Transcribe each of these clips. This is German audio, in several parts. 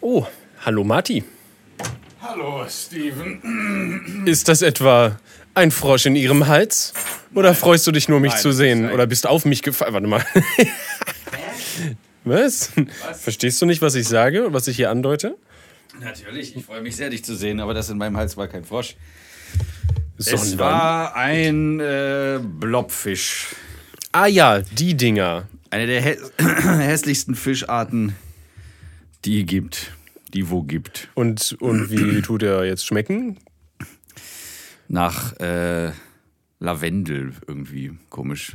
Oh, hallo Marti. Hallo, Steven. Ist das etwa ein Frosch in Ihrem Hals? Oder freust du dich nur, mich Nein, zu sehen? Oder bist auf mich gefallen? Warte mal. Was? Verstehst du nicht, was ich sage und was ich hier andeute? Natürlich, ich freue mich sehr, dich zu sehen, aber das in meinem Hals war kein Frosch. Es Sondern. war ein äh, Blobfisch. Ah ja, die Dinger. Eine der hä hässlichsten Fischarten, die gibt. Die wo gibt. Und, und wie tut er jetzt schmecken? Nach äh, Lavendel irgendwie. Komisch.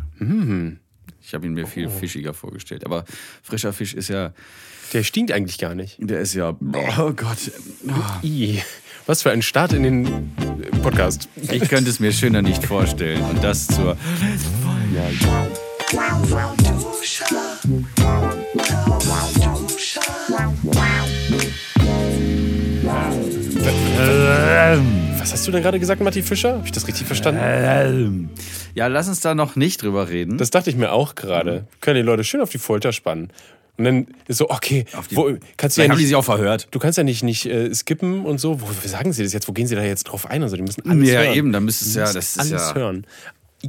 Ich habe ihn mir viel fischiger vorgestellt. Aber frischer Fisch ist ja. Der stinkt eigentlich gar nicht. Der ist ja. Oh Gott. I. Was für ein Start in den Podcast. Ich könnte es mir schöner nicht vorstellen. Und das zur. Was hast du denn gerade gesagt, Matti Fischer? Habe ich das richtig verstanden? Ja, lass uns da noch nicht drüber reden. Das dachte ich mir auch gerade. Können die Leute schön auf die Folter spannen. Und dann ist so, okay, die- wo, kannst du ja haben die nicht, sich auch verhört. du kannst ja nicht, nicht äh, skippen und so. Wo, sagen sie das jetzt? Wo gehen sie da jetzt drauf ein? Also die müssen alles Ja, hören. eben, da müsstest du ja- das alles ja- hören.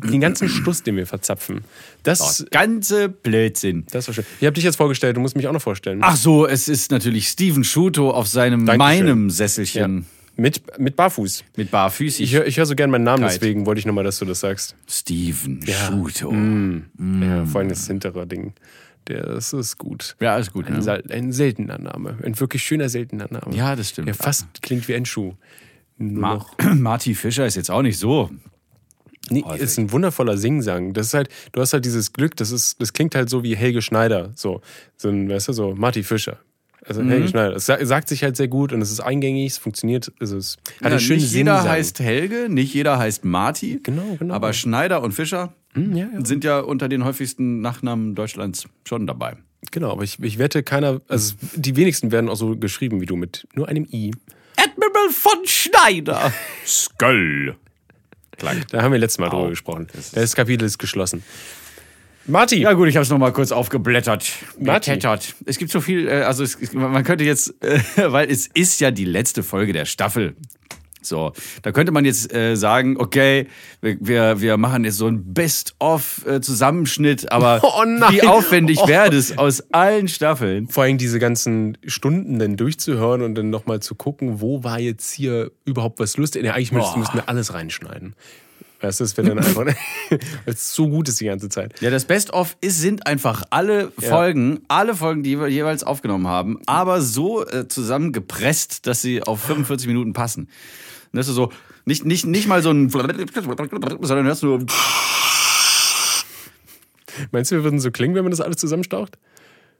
Den ganzen Stuss, den wir verzapfen. Das, Das ganze Blödsinn. das war schön. Ich habe dich jetzt vorgestellt, du musst mich auch noch vorstellen. Ach so, es ist natürlich Steven Schuto auf seinem Dankeschön. meinem ja. Sesselchen Mit, mit Barfuß. mit Barfüßig. Ich höre hör so gern meinen Namen, Kite. deswegen wollte ich nochmal, dass du das sagst. Steven Schuto. Ja, vor allem das hintere Ding. Der, das ist gut. Ja, alles gut. Ein, sel- ein seltener Name. Ein wirklich schöner, seltener Name. Ja, das stimmt. Der fast klingt wie ein Schuh. Nur Ma. Marty Fischer ist jetzt auch nicht so. Nee, häufig. ist ein wundervoller Singsang. Das ist halt, du hast halt dieses Glück, das ist, das klingt halt so wie Helge Schneider. So, so ein, weißt du, so Marty Fischer. Also Mhm. Helge Schneider. Es sa- sagt sich halt sehr gut und es ist eingängig, es funktioniert, es hat Ja, einen schönen nicht jeder Singsang. heißt Helge, nicht jeder heißt Marty. Genau, genau. Aber Schneider und Fischer Hm, ja, ja. sind ja unter den häufigsten Nachnamen Deutschlands schon dabei. Genau, aber ich, ich wette, keiner, also die wenigsten werden auch so geschrieben wie du mit nur einem I. Admiral von Schneider. Skull. Da haben wir letztes Mal drüber gesprochen. Das Kapitel ist geschlossen. Marty! Ja gut, ich habe es nochmal kurz aufgeblättert. Martin. Blättert. Es gibt so viel, äh, also es, es- man könnte jetzt, äh, weil es ist ja die letzte Folge der Staffel. So, da könnte man jetzt äh, sagen, okay, wir, wir, machen jetzt so ein Best-of-Zusammenschnitt, aber Oh wie aufwendig Oh. wäre das aus allen Staffeln? Vor allem diese ganzen Stunden dann durchzuhören und dann nochmal zu gucken, wo war jetzt hier überhaupt was lustig. Ja, eigentlich müssten wir alles reinschneiden. Weißt du, das wäre dann einfach, weil es so gut ist die ganze Zeit. Ja, das Best-of ist- sind einfach alle Folgen, alle Folgen, die wir jeweils aufgenommen haben, aber so äh, zusammengepresst, dass sie auf 45 Minuten passen. Und das ist so, nicht, nicht, nicht mal so ein, sondern du hörst nur, Meinst du, wir würden so klingen, wenn man das alles zusammenstaucht?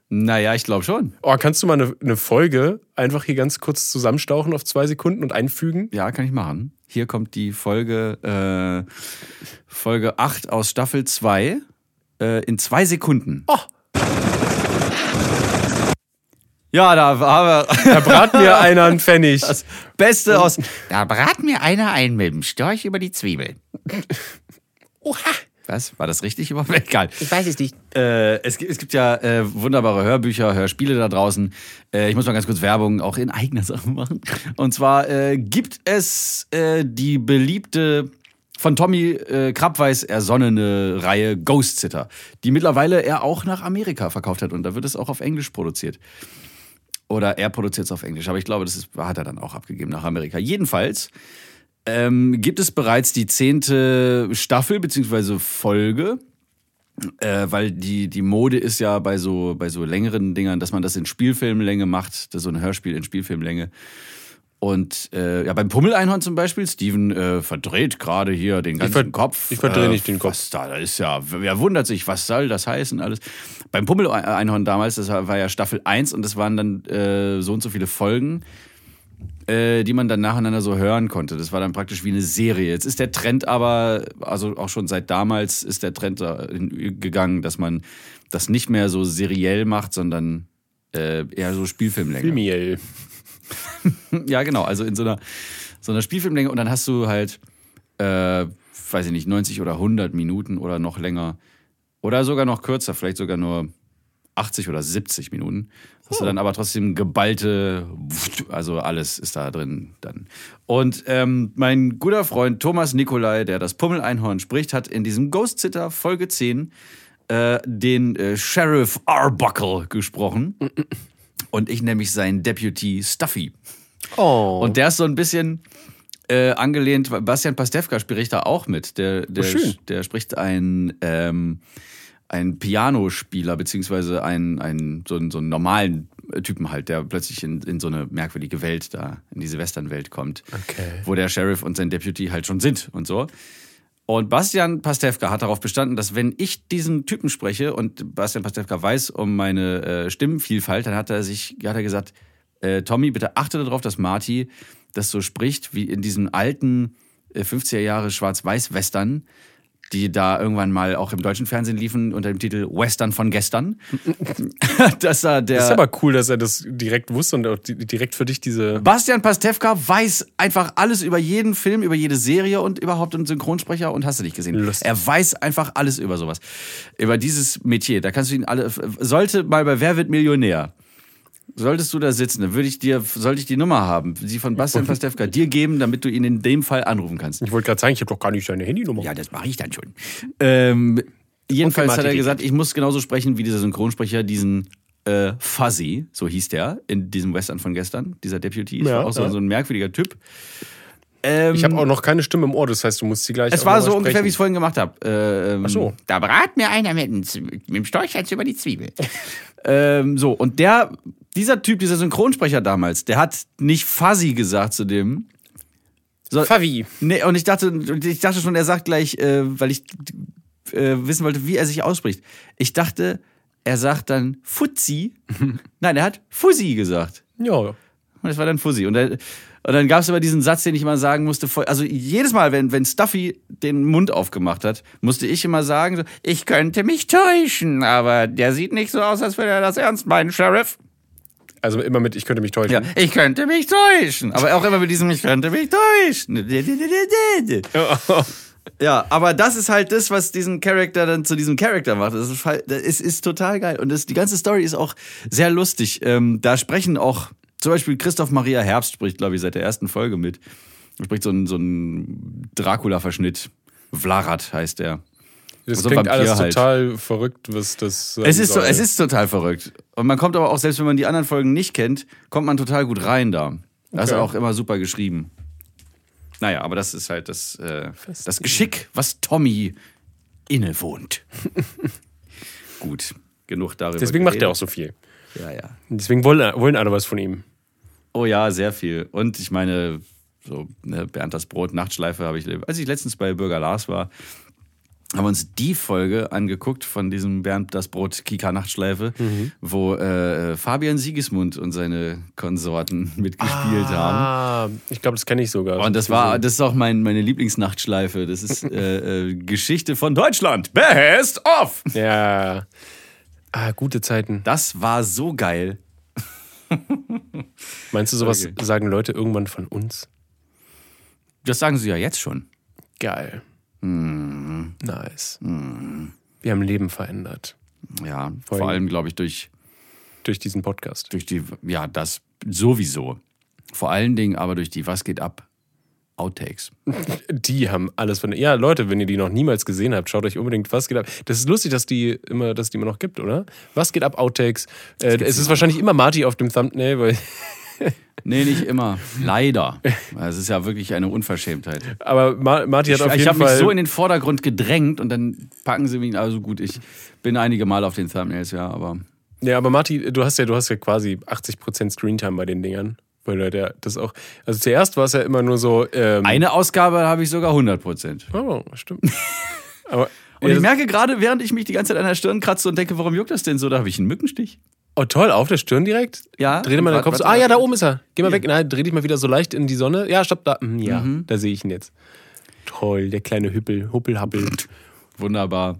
Naja, ich glaube schon. Oh, kannst du mal eine, eine Folge einfach hier ganz kurz zusammenstauchen auf zwei Sekunden und einfügen? Ja, kann ich machen. Hier kommt die Folge, äh, Folge 8 aus Staffel 2 äh, in zwei Sekunden. Oh. Ja, da war Da brat mir einer einen Pfennig. das Beste aus. Da brat mir einer ein mit dem Storch über die Zwiebeln. Oha! Was? War das richtig überhaupt? Egal. Ich weiß es nicht. Äh, es, gibt, es gibt ja äh, wunderbare Hörbücher, Hörspiele da draußen. Äh, ich muss mal ganz kurz Werbung auch in eigener Sache machen. Und zwar äh, gibt es äh, die beliebte von Tommy äh, Krabweis ersonnene Reihe Ghost Sitter, die mittlerweile er auch nach Amerika verkauft hat und da wird es auch auf Englisch produziert. Oder er produziert es auf Englisch, aber ich glaube, das ist, hat er dann auch abgegeben nach Amerika. Jedenfalls ähm, gibt es bereits die zehnte Staffel beziehungsweise Folge äh, weil die, die Mode ist ja bei so, bei so längeren Dingern, dass man das in Spielfilmlänge macht, das so ein Hörspiel in Spielfilmlänge. Und äh, ja, beim Pummeleinhorn zum Beispiel, Steven äh, verdreht gerade hier den ganzen ver- Kopf. ich verdrehe äh, nicht den Kopf. Was da, da ist ja, wer wundert sich, was soll das heißen alles. Beim Pummeleinhorn damals, das war ja Staffel 1 und das waren dann äh, so und so viele Folgen äh, die man dann nacheinander so hören konnte. Das war dann praktisch wie eine Serie. Jetzt ist der Trend aber, also auch schon seit damals ist der Trend gegangen, dass man das nicht mehr so seriell macht, sondern äh, eher so Spielfilmlänge. Filmiel. Ja, genau. Also in so einer, so einer Spielfilmlänge und dann hast du halt, äh, weiß ich nicht, 90 oder 100 Minuten oder noch länger oder sogar noch kürzer, vielleicht sogar nur 80 oder 70 Minuten. Hast du dann aber trotzdem geballte, also alles ist da drin dann. Und ähm, mein guter Freund Thomas Nikolai, der das Pummel-Einhorn spricht, hat in diesem Ghost Sitter Folge 10 äh, den äh, Sheriff Arbuckle gesprochen. Und ich nämlich seinen Deputy Stuffy. Oh. Und der ist so ein bisschen äh, angelehnt, Bastian Pastewka spricht da auch mit. Der, der, schön. der spricht ein, ähm, ein Pianospieler, beziehungsweise einen, einen, so, einen, so einen normalen Typen halt, der plötzlich in, in so eine merkwürdige Welt da, in diese Westernwelt kommt. Okay. Wo der Sheriff und sein Deputy halt schon sind und so. Und Bastian Pastewka hat darauf bestanden, dass wenn ich diesen Typen spreche und Bastian Pastewka weiß um meine äh, Stimmenvielfalt, dann hat er sich, hat er gesagt, äh, Tommy, bitte achte darauf, dass Marty das so spricht, wie in diesen alten äh, 50er Jahre Schwarz-Weiß-Western, die da irgendwann mal auch im deutschen Fernsehen liefen unter dem Titel Western von gestern. dass er der Das ist aber cool, dass er das direkt wusste und auch di- direkt für dich diese. Bastian Pastewka weiß einfach alles über jeden Film, über jede Serie und überhaupt einen Synchronsprecher und hast du nicht gesehen. Lustig. Er weiß einfach alles über sowas. Über dieses Metier. Da kannst du ihn alle. Sollte mal bei Wer wird Millionär. Solltest du da sitzen, dann würde ich dir, sollte ich die Nummer haben, sie von Bastian Pastewka dir geben, damit du ihn in dem Fall anrufen kannst. Ich wollte gerade sagen, ich habe doch gar nicht seine Handynummer. Ja, das mache ich dann schon. Ähm, jedenfalls hat er gesagt, ich muss genauso sprechen wie dieser Synchronsprecher, diesen äh, Fuzzy, so hieß der, in diesem Western von gestern, dieser Deputy. Ja, war auch so, ja. so ein merkwwiger Typ. Ähm, Ich habe auch noch keine Stimme im Ohr, das heißt, du musst sie gleich. es war so ungefähr, wie ich es vorhin gemacht habe. Ähm, Ach so. Da brat mir einer mit, mit dem Storchhals über die Zwiebel. ähm, so, und der, dieser Typ, dieser Synchronsprecher damals, der hat nicht Fuzzy gesagt zu dem. So, Favi. Nee, und ich dachte, ich dachte schon, er sagt gleich, äh, weil ich äh, wissen wollte, wie er sich ausspricht. Ich dachte, er sagt dann Fuzzi. Nein, er hat Fuzzi gesagt. Ja. Und das war dann Fuzzi. Und, dann- dann gab es aber diesen Satz, den ich immer sagen musste. Also jedes Mal, wenn, wenn Stuffy den Mund aufgemacht hat, musste ich immer sagen, so, ich könnte mich täuschen, aber der sieht nicht so aus, als würde er das ernst meinen, Sheriff. Also immer mit, ich könnte mich täuschen. Ja, ich könnte mich täuschen. Aber auch immer mit diesem, ich könnte mich täuschen. Ja, aber das ist halt das, was diesen Charakter dann zu diesem Charakter macht. Das ist, halt- das ist, ist total geil. Und das, die ganze Story ist auch sehr lustig. Ähm, da sprechen auch, zum Beispiel Christoph Maria Herbst spricht, glaube ich, seit der ersten Folge mit. Spricht so einen so einen Dracula-Verschnitt. Vlarat heißt er. Das So klingt Vampir alles halt. total verrückt, was das. Es ist, so, es ist total verrückt. Und man kommt aber auch, selbst wenn man die anderen Folgen nicht kennt, kommt man total gut rein da. Das ist Okay. auch immer super geschrieben. Naja, aber das ist halt das, äh, das Geschick, was Tommy innewohnt. gut, genug darüber. Deswegen macht er auch so viel. Ja, ja. Deswegen wollen, wollen alle was von ihm. Oh ja, sehr viel. Und ich meine, so ne, Bernd das Brot, Nachtschleife habe ich, als ich letztens bei Bürger Lars war, haben wir uns die Folge angeguckt von diesem Bernd das Brot Kika Nachtschleife, Mhm. wo äh, Fabian Siegesmund und seine Konsorten mitgespielt haben. Ah, ich glaube, das kenne ich sogar. Und das war, das ist auch mein, meine Lieblingsnachtschleife. Das ist äh, äh, Geschichte von Deutschland. Best of! Ja. Ah, gute Zeiten. Das war so geil. Meinst du, sowas Okay. sagen Leute irgendwann von uns? Das sagen sie ja jetzt schon. Geil. Hm. Nice. Wir haben Leben verändert. Ja, Voll. vor allem, glaube ich, durch Durch diesen Podcast. durch die, ja, das sowieso. Vor allen Dingen aber durch die Was geht ab Outtakes. Die haben alles von. Ja, Leute, wenn ihr die noch niemals gesehen habt, schaut euch unbedingt Was geht ab. Das ist lustig, dass die immer, dass die immer noch gibt, oder? Was geht ab Outtakes? Äh, es ist wahrscheinlich immer Marty auf dem Thumbnail, weil. Nee, nicht immer. Leider. Es ist ja wirklich eine Unverschämtheit. Aber Ma Marty hat auf ich jeden habe mich Fall. so in den Vordergrund gedrängt und dann packen sie mich. Also gut, ich bin einige Mal auf den Thumbnails, ja, aber. Ja, aber Marty, du hast ja, du hast ja quasi 80% Screentime bei den Dingern. Weil ja, das auch. Also zuerst war es ja immer nur so. Ähm, Eine Ausgabe habe ich sogar 100 Prozent. Oh, stimmt. aber. Und ich merke gerade, während ich mich die ganze Zeit an der Stirn kratze und denke, warum juckt das denn so? Da habe ich einen Mückenstich. Oh, toll, auf der Stirn direkt? Ja. Dreh dir mal den Kopf so. Ah, ja, da oben ist er. Geh mal Hier. weg. Nein, dreh dich mal wieder so leicht in die Sonne. Ja, stopp, da. Hm, Ja, Mhm. da sehe ich ihn jetzt. Toll, der kleine Hüppel, Huppelhappel. Wunderbar.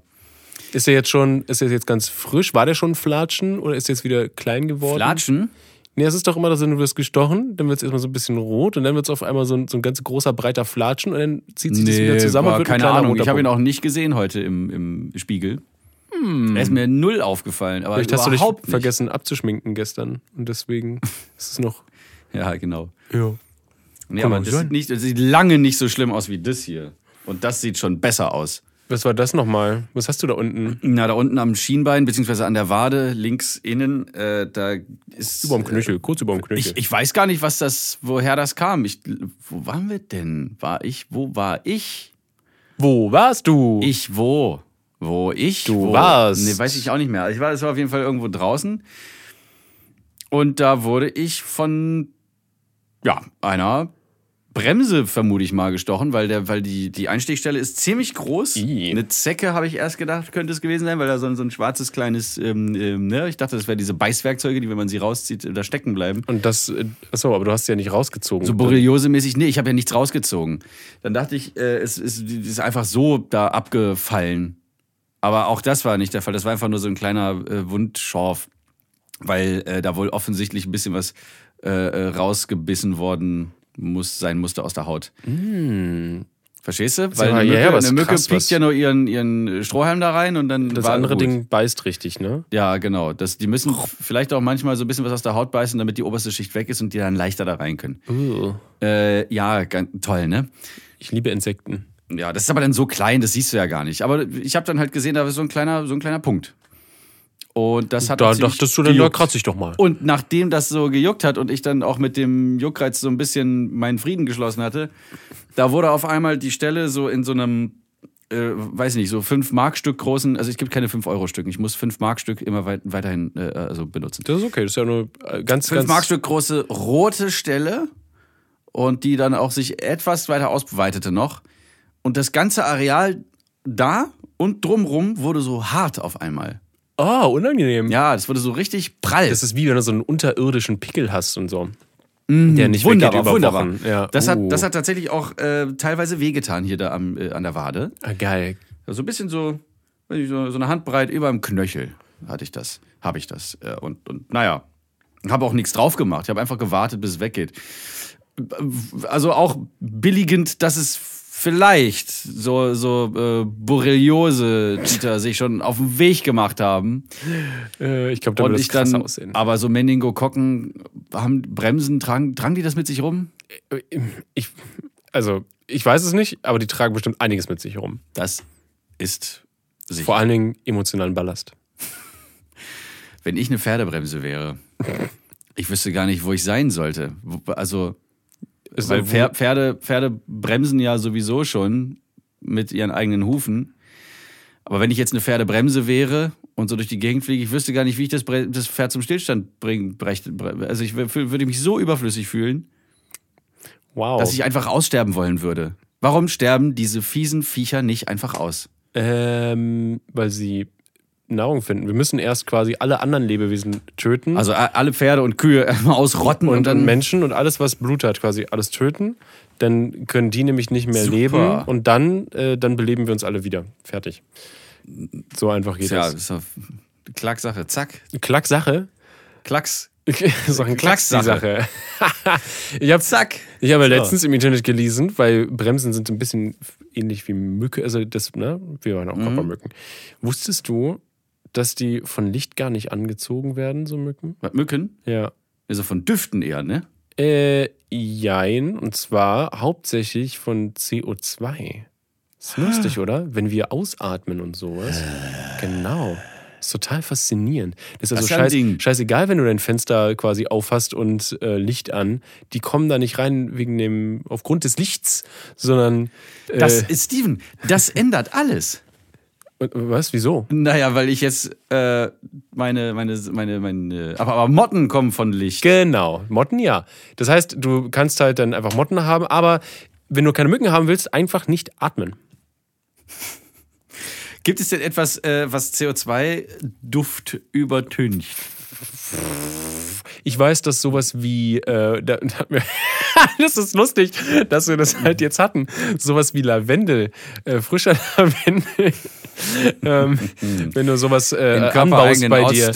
Ist er jetzt schon, ist er jetzt ganz frisch? War der schon Flatschen oder ist er jetzt wieder klein geworden? Flatschen? Nee, es ist doch immer so, du wirst gestochen, dann wird es erstmal so ein bisschen rot und dann wird es auf einmal so ein, so ein ganz großer, breiter Flatschen und dann zieht sich das wieder zusammen war und wird ein keine kleiner Ahnung. Ich habe ihn auch nicht gesehen heute im, im Spiegel. Er ist mir null aufgefallen, aber Vielleicht hast du dich überhaupt nicht. vergessen abzuschminken gestern und deswegen ist es noch. Ja, genau. Ja. Nee, aber das sieht, nicht, das sieht lange nicht so schlimm aus wie das hier. Und das sieht schon besser aus. Was war das nochmal? Was hast du da unten? Na, da unten am Schienbein, beziehungsweise an der Wade, links innen, äh, da ist. Über dem Knöchel, kurz über dem Knöchel. Ich, ich weiß gar nicht, was das, woher das kam. Ich, wo waren wir denn? War ich, wo war ich? Wo warst du? Ich wo? Wo ich? Du wo? warst. Nee, weiß ich auch nicht mehr. Ich war, das war auf jeden Fall irgendwo draußen. Und da wurde ich von, ja, einer Bremse, vermute ich mal, gestochen, weil, der, weil die, die Einstichstelle ist ziemlich groß. Ih. Eine Zecke, habe ich erst gedacht, könnte es gewesen sein, weil da so ein, so ein schwarzes kleines, ähm, ähm, ne? ich dachte, das wäre diese Beißwerkzeuge, die, wenn man sie rauszieht, da stecken bleiben. und das, äh, achso, aber du hast sie ja nicht rausgezogen. So Borreliose-mäßig, nee, ich habe ja nichts rausgezogen. Dann dachte ich, äh, es, es, es ist einfach so da abgefallen. Aber auch das war nicht der Fall. Das war einfach nur so ein kleiner äh, Wundschorf, weil äh, da wohl offensichtlich ein bisschen was äh, äh, rausgebissen worden muss sein musste aus der Haut. Verstehst du? Weil Mm. eine Mücke, ja, eine Mücke krass, piekt ja nur ihren, ihren Strohhalm da rein und dann das andere gut. Ding beißt richtig, ne? Ja, genau. Das, die müssen vielleicht auch manchmal so ein bisschen was aus der Haut beißen, damit die oberste Schicht weg ist und die dann leichter da rein können. Uh, Äh, ja, ganz, toll, ne? ich liebe Insekten. Ja, das ist aber dann so klein, das siehst du ja gar nicht. Aber ich habe dann halt gesehen, da ist so ein kleiner, so ein kleiner Punkt. Und das hat Da dachtest du dann, da gejuckt. kratze ich doch mal. Und nachdem das so gejuckt hat und ich dann auch mit dem Juckreiz so ein bisschen meinen Frieden geschlossen hatte, da wurde auf einmal die Stelle so in so einem, äh, weiß nicht, so 5 Markstück großen, also es gibt keine 5 Euro Stück, ich muss 5 Markstück immer weit, weiterhin äh, also benutzen. Das ist okay, das ist ja nur äh, ganz, 5 ganz. Markstück große rote Stelle und die dann auch sich etwas weiter ausweitete noch. Und das ganze Areal da und drumrum wurde so hart auf einmal. Oh, unangenehm. Ja, das wurde so richtig prall. Das ist wie wenn du so einen unterirdischen Pickel hast und so. Der nicht wunderbar, weggeht über wunderbar. Wochen. Ja. Das, uh. hat, das hat tatsächlich auch äh, teilweise wehgetan hier da am, äh, an der Wade. ah, geil. So ein bisschen so, so, so eine Handbreit über dem Knöchel hatte ich das, habe ich das. Äh, und, und naja, habe auch nichts drauf gemacht. Ich habe einfach gewartet, bis es weggeht. Also auch billigend, dass es vielleicht so, so äh, Borreliose-Titer sich schon auf den Weg gemacht haben. Äh, ich glaube, da würde ich krass dann, aussehen. aber so Meningokokken haben Bremsen, tragen, tragen die das mit sich rum? Ich, also, ich weiß es nicht, aber die tragen bestimmt einiges mit sich rum. Das ist sicher. Vor allen Dingen emotionalen Ballast. Wenn ich eine Pferdebremse wäre, ich wüsste gar nicht, wo ich sein sollte. Also, Ist weil Pferde, Pferde bremsen ja sowieso schon mit ihren eigenen Hufen. Aber wenn ich jetzt eine Pferdebremse wäre und so durch die Gegend fliege, ich wüsste gar nicht, wie ich das, das Pferd zum Stillstand bringen brächte. Also ich wür- würde mich so überflüssig fühlen, wow. dass ich einfach aussterben wollen würde. Warum sterben diese fiesen Viecher nicht einfach aus? ähm, weil sie Nahrung finden. Wir müssen erst quasi alle anderen Lebewesen töten. Also alle Pferde und Kühe erstmal ausrotten und, und, dann Menschen und alles, was Blut hat, quasi alles töten. Dann können die nämlich nicht mehr Super. leben und dann, äh, dann beleben wir uns alle wieder. Fertig. So einfach geht ja, das. das ist doch Klacksache. Zack. Klack-Sache. Klacks. ein Klacks, die Sache. Klackssache. ich habe Zack. ich hab ja So. letztens im Internet gelesen, weil Bremsen sind so ein bisschen ähnlich wie Mücke, also das, ne, wir waren auch Mhm. Körpermücken. Wusstest du, dass die von Licht gar nicht angezogen werden, so Mücken? Was, Mücken? Ja. Also von Düften eher, ne? Äh, jein, und zwar hauptsächlich von CO2. Ist lustig, oder? Wenn wir ausatmen und sowas. Genau. Ist total faszinierend. Das ist also ist ein scheiß, Ding. scheißegal, wenn du dein Fenster quasi aufhast und äh, Licht an. Die kommen da nicht rein wegen dem, aufgrund des Lichts, sondern. Äh, Das ist Steven, das ändert alles. Was? Wieso? Naja, weil ich jetzt äh, meine, meine, meine, meine, aber, aber Motten kommen von Licht. Genau, Motten ja. Das heißt, du kannst halt dann einfach Motten haben, aber wenn du keine Mücken haben willst, einfach nicht atmen. Gibt es denn etwas, äh, was CO2-Duft übertüncht? Ich weiß, dass sowas wie, äh, da, da, das ist lustig, dass wir das halt jetzt hatten, sowas wie Lavendel, äh, frischer Lavendel, ähm, wenn du sowas äh, anbaust bei dir.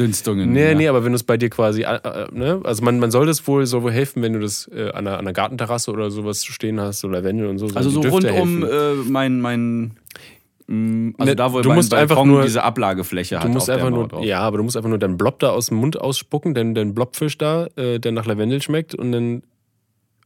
Nee, ja. nee, aber wenn du es bei dir quasi, äh, äh, ne, also man, man soll das wohl so wohl helfen, wenn du das äh, an, einer, an einer Gartenterrasse oder sowas stehen hast, so Lavendel und so. Also so rund um äh, mein, mein Also Ne, da, wo du musst einfach Balkon nur- diese Ablagefläche hat. Du musst der einfach nur, ja, aber du musst einfach nur deinen Blob da aus dem Mund ausspucken, den, den Blobfisch da, äh, der nach Lavendel schmeckt und dann,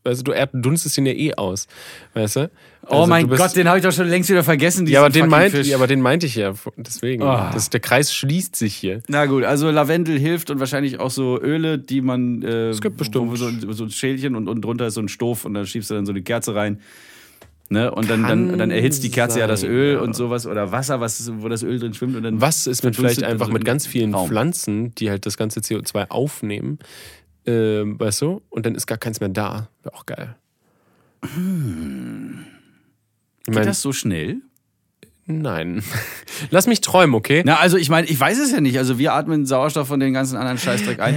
weißt du, du erdunstest ihn ja eh aus, weißt du? Oh Also mein du Gott, den habe ich doch schon längst wieder vergessen. ja, aber den meinte, ja, aber den meinte ich ja, deswegen. Ah. Das, der Kreis schließt sich hier. Na gut, also Lavendel hilft und wahrscheinlich auch so Öle, die man. Äh, Es gibt bestimmt. So, so ein Schälchen und unten drunter ist so ein Stoff und da schiebst du dann so eine Kerze rein. Ne? Und dann, dann, dann erhitzt die Kerze ja das sein, Öl ja. und sowas oder Wasser, was, wo das Öl drin schwimmt. Und dann Was ist mit vielleicht dann einfach so mit ganz vielen Raum. Pflanzen, die halt das ganze CO2 aufnehmen, ähm, weißt du? Und dann ist gar keins mehr da. Wäre auch geil. Ich Geht meine, das so schnell? nein. Lass mich träumen, okay? Na, also ich meine, ich weiß es ja nicht. Also wir atmen Sauerstoff von den ganzen anderen Scheißdreck ein.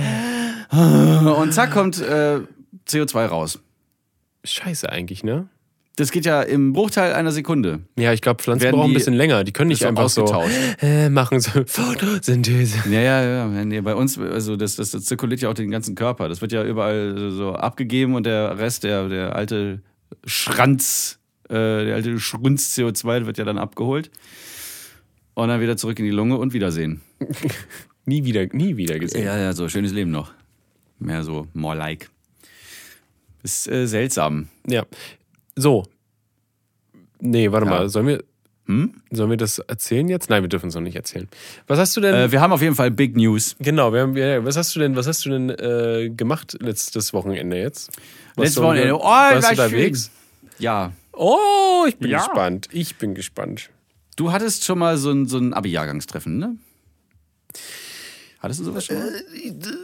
Und zack kommt äh, CO2 raus. Scheiße eigentlich, ne? Das geht ja im Bruchteil einer Sekunde. Ja, ich glaube, Pflanzen Werden brauchen ein bisschen länger. Die können nicht einfach so äh, machen, so Photosynthese. Ja, ja, ja. Nee, bei uns, also das, das, das zirkuliert ja auch den ganzen Körper. Das wird ja überall so abgegeben und der Rest, der, der alte Schranz, äh, der alte Schrunz CO2 wird ja dann abgeholt. Und dann wieder zurück in die Lunge und Wiedersehen. Nie wieder, nie wieder gesehen. Ja, ja, so schönes Leben noch. Mehr so more like. Ist äh, seltsam. Ja. So. Nee, warte Ja. mal. Sollen wir, Hm? sollen wir das erzählen jetzt? Nein, wir dürfen es noch nicht erzählen. Was hast du denn? Äh, wir haben auf jeden Fall Big News. genau, wir haben, ja, was hast du denn, was hast du denn äh, gemacht letztes Wochenende jetzt? Warst Letztes Wochenende. Oh, warst war du unterwegs? Ja. Oh, ich bin Ja. gespannt. Ich bin gespannt. Du hattest schon mal so ein, so ein Abi-Jahrgangstreffen, ne? Hattest du sowas schon mal?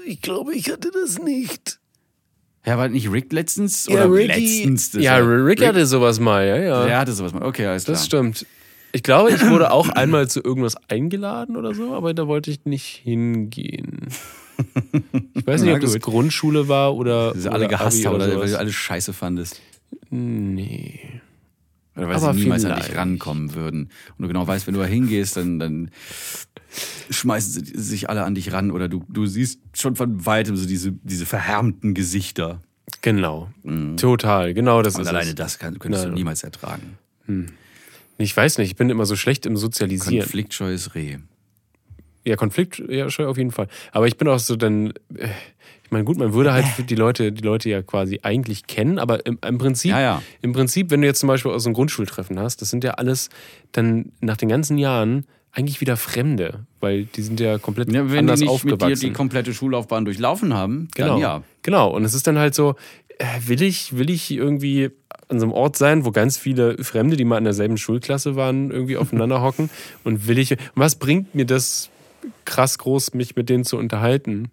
Ich glaube, ich hatte das nicht. Ja, war nicht Rick letztens? Oder letztens? das ja, war- Rick hatte sowas mal, ja, ja. Der hatte sowas mal. Okay, alles klar. Das stimmt. Ich glaube, ich wurde auch einmal zu irgendwas eingeladen oder so, aber da wollte ich nicht hingehen. Ich weiß nicht, ob das. Grundschule war oder. Dass sie alle oder gehasst Abi haben, oder weil sowas. du alles scheiße fandest. Nee. Oder weil Aber sie niemals an dich vielleicht. rankommen würden. Und du genau weißt, wenn du da hingehst, dann, dann schmeißen sie sich alle an dich ran. Oder du, du siehst schon von weitem so diese, diese verhärmten Gesichter. Genau. Total. Genau das Und ist alleine es. das kann, könntest Nein. du niemals ertragen. Ich weiß nicht, ich bin immer so schlecht im Sozialisieren. Konfliktscheues Reh. Ja, Konflikt, ja, schon auf jeden Fall. Aber ich bin auch so dann, äh, ich meine, gut, man würde halt die Leute, die Leute ja quasi eigentlich kennen, aber im, im Prinzip, Ja, ja. im Prinzip, wenn du jetzt zum Beispiel aus einem Grundschultreffen hast, das sind ja alles dann nach den ganzen Jahren eigentlich wieder Fremde, weil die sind ja komplett Ja, wenn anders die nicht mit dir aufgewachsen. die komplette Schullaufbahn durchlaufen haben, Genau. dann ja. Genau. Und es ist dann halt so, äh, will ich, will ich irgendwie an so einem Ort sein, wo ganz viele Fremde, die mal in derselben Schulklasse waren, irgendwie aufeinander hocken? Und will ich, und was bringt mir das krass groß, mich mit denen zu unterhalten?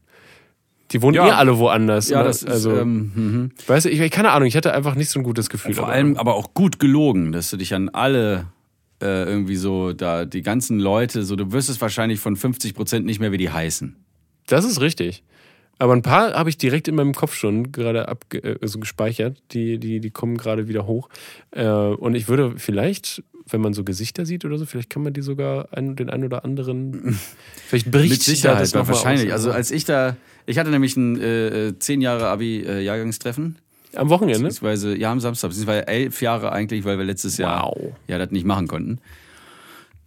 Die wohnen Ja. eh alle woanders. Ja, ne? das ist, also, ähm, mhm. weißt du, ich, keine Ahnung, ich hatte einfach nicht so ein gutes Gefühl. Vor allem aber auch gut gelogen, dass du dich an alle äh, irgendwie so, da die ganzen Leute, so du wüsstest wahrscheinlich von 50 Prozent nicht mehr, wie die heißen. Das ist richtig. Aber ein paar habe ich direkt in meinem Kopf schon gerade abge äh, also gespeichert. Die, die, die kommen gerade wieder hoch. Äh, und ich würde vielleicht, wenn man so Gesichter sieht oder so, vielleicht kann man die sogar ein, den einen oder anderen. Vielleicht bricht Mit da Sicherheit, das noch mal wahrscheinlich. aus. Also als ich da, ich hatte nämlich ein äh, äh, zehn Jahre Abi-Jahrgangstreffen. Am Wochenende. Beziehungsweise, ja, am Samstag. Beziehungsweise elf Jahre eigentlich, weil wir letztes Jahr Wow. ja das nicht machen konnten.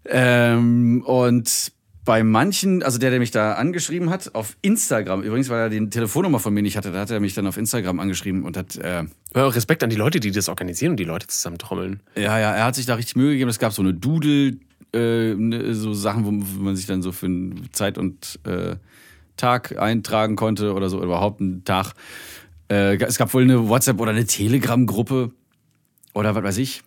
Ähm, und bei manchen, also der, der mich da angeschrieben hat, auf Instagram, übrigens, weil er die Telefonnummer von mir nicht hatte, da hat er mich dann auf Instagram angeschrieben und hat, äh, Ja, Respekt an die Leute, die das organisieren und die Leute zusammentrommeln. ja, ja, er hat sich da richtig Mühe gegeben. Es gab so eine Doodle, äh, ne, so Sachen, wo wo man sich dann so für eine Zeit und äh, Tag eintragen konnte oder so, überhaupt einen Tag. Äh, es gab wohl eine WhatsApp- oder eine Telegram-Gruppe oder was weiß ich.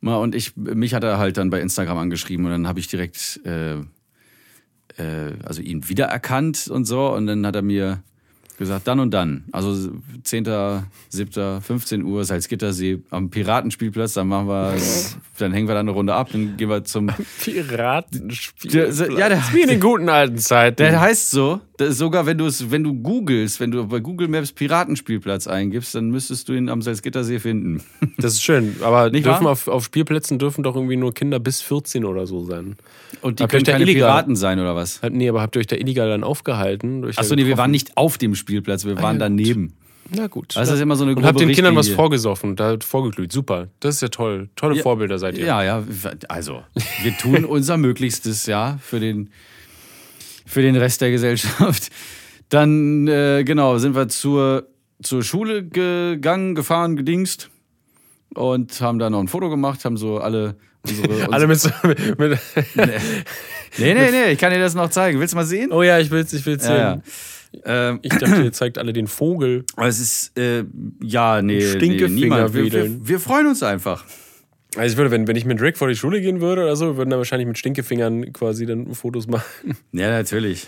Und ich, mich hat er halt dann bei Instagram angeschrieben und dann habe ich direkt, äh, äh, also ihn wiedererkannt und so. Und dann hat er mir gesagt, dann und dann. Also 10., 7., 15 Uhr, Salzgittersee am Piratenspielplatz. Dann machen wir, dann hängen wir da eine Runde ab, dann gehen wir zum. Piratenspiel. Der- ja, der- Wie in den guten alten Zeiten. Der heißt so, das ist sogar wenn du es, wenn du googelst, wenn du bei Google Maps Piratenspielplatz eingibst, dann müsstest du ihn am Salzgittersee finden. das ist schön. Aber Nicht dürfen auf, auf Spielplätzen dürfen doch irgendwie nur Kinder bis 14 oder so sein. Und die Habt können keine illegal- Piraten sein oder was? Nee, aber habt ihr euch da illegal dann aufgehalten? Achso, nee, wir waren nicht auf dem Spielplatz, wir waren ja, daneben. Na gut. Also das ist immer so eine und habt den Kindern was vorgesoffen und da vorgeglüht. Super. Das ist ja toll. Tolle Ja. Vorbilder seid ihr. Ja, ja, also wir tun unser Möglichstes, ja, für den, für den Rest der Gesellschaft. Dann, äh, genau, sind wir zur, zur Schule gegangen, gefahren, gedingst und haben da noch ein Foto gemacht, haben so alle unsere... Alle mit, so, mit nee, nee, nee, ich kann dir das noch zeigen. Willst du mal sehen? Oh ja, ich will's, ich will's sehen. ja, ja. Ähm, Ich dachte, ihr zeigt alle den Vogel. es ist, äh, ja, nee, nee niemand. Wir, wir, wir freuen uns einfach. Also ich würde, wenn, wenn ich mit Rick vor die Schule gehen würde oder so, würden da wahrscheinlich mit Stinkefingern quasi dann Fotos machen. Ja, natürlich.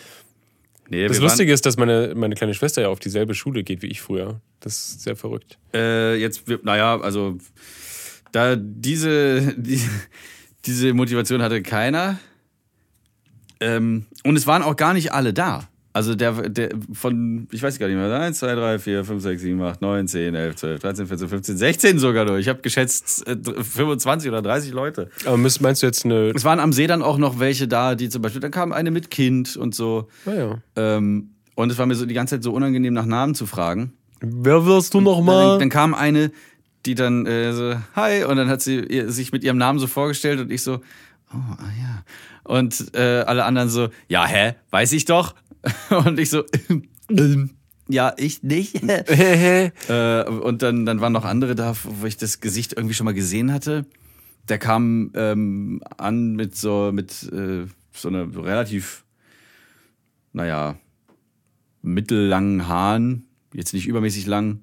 Nee, Das Lustige ist, dass meine, meine kleine Schwester ja auf dieselbe Schule geht wie ich früher. Das ist sehr verrückt. Äh, jetzt, naja, also da diese, die, diese Motivation hatte keiner. Ähm, und es waren auch gar nicht alle da. Also der, der von, ich weiß gar nicht mehr, 1, 2, 3, 4, 5, 6, 7, 8, 9, 10, 11, 12, 13, 14, 15, 16 sogar durch. Ich habe geschätzt äh, 25 oder 30 Leute. Aber meinst du jetzt eine. Es waren am See dann auch noch welche da, die zum Beispiel, dann kam eine mit Kind und so. Naja. Ähm, und es war mir so die ganze Zeit so unangenehm, nach Namen zu fragen. Wer wirst du Dann, nochmal? dann kam eine, die dann äh, so, hi, und dann hat sie ihr, sich mit ihrem Namen so vorgestellt und ich so, oh, ah ja. Und äh, alle anderen so, ja, hä, weiß ich doch. Und ich so, ähm, ja, ich nicht. äh, und dann, dann waren noch andere da, wo ich das Gesicht irgendwie schon mal gesehen hatte. Der kam ähm, an mit so, mit äh, so einer relativ, naja, mittellangen Haaren, jetzt nicht übermäßig lang.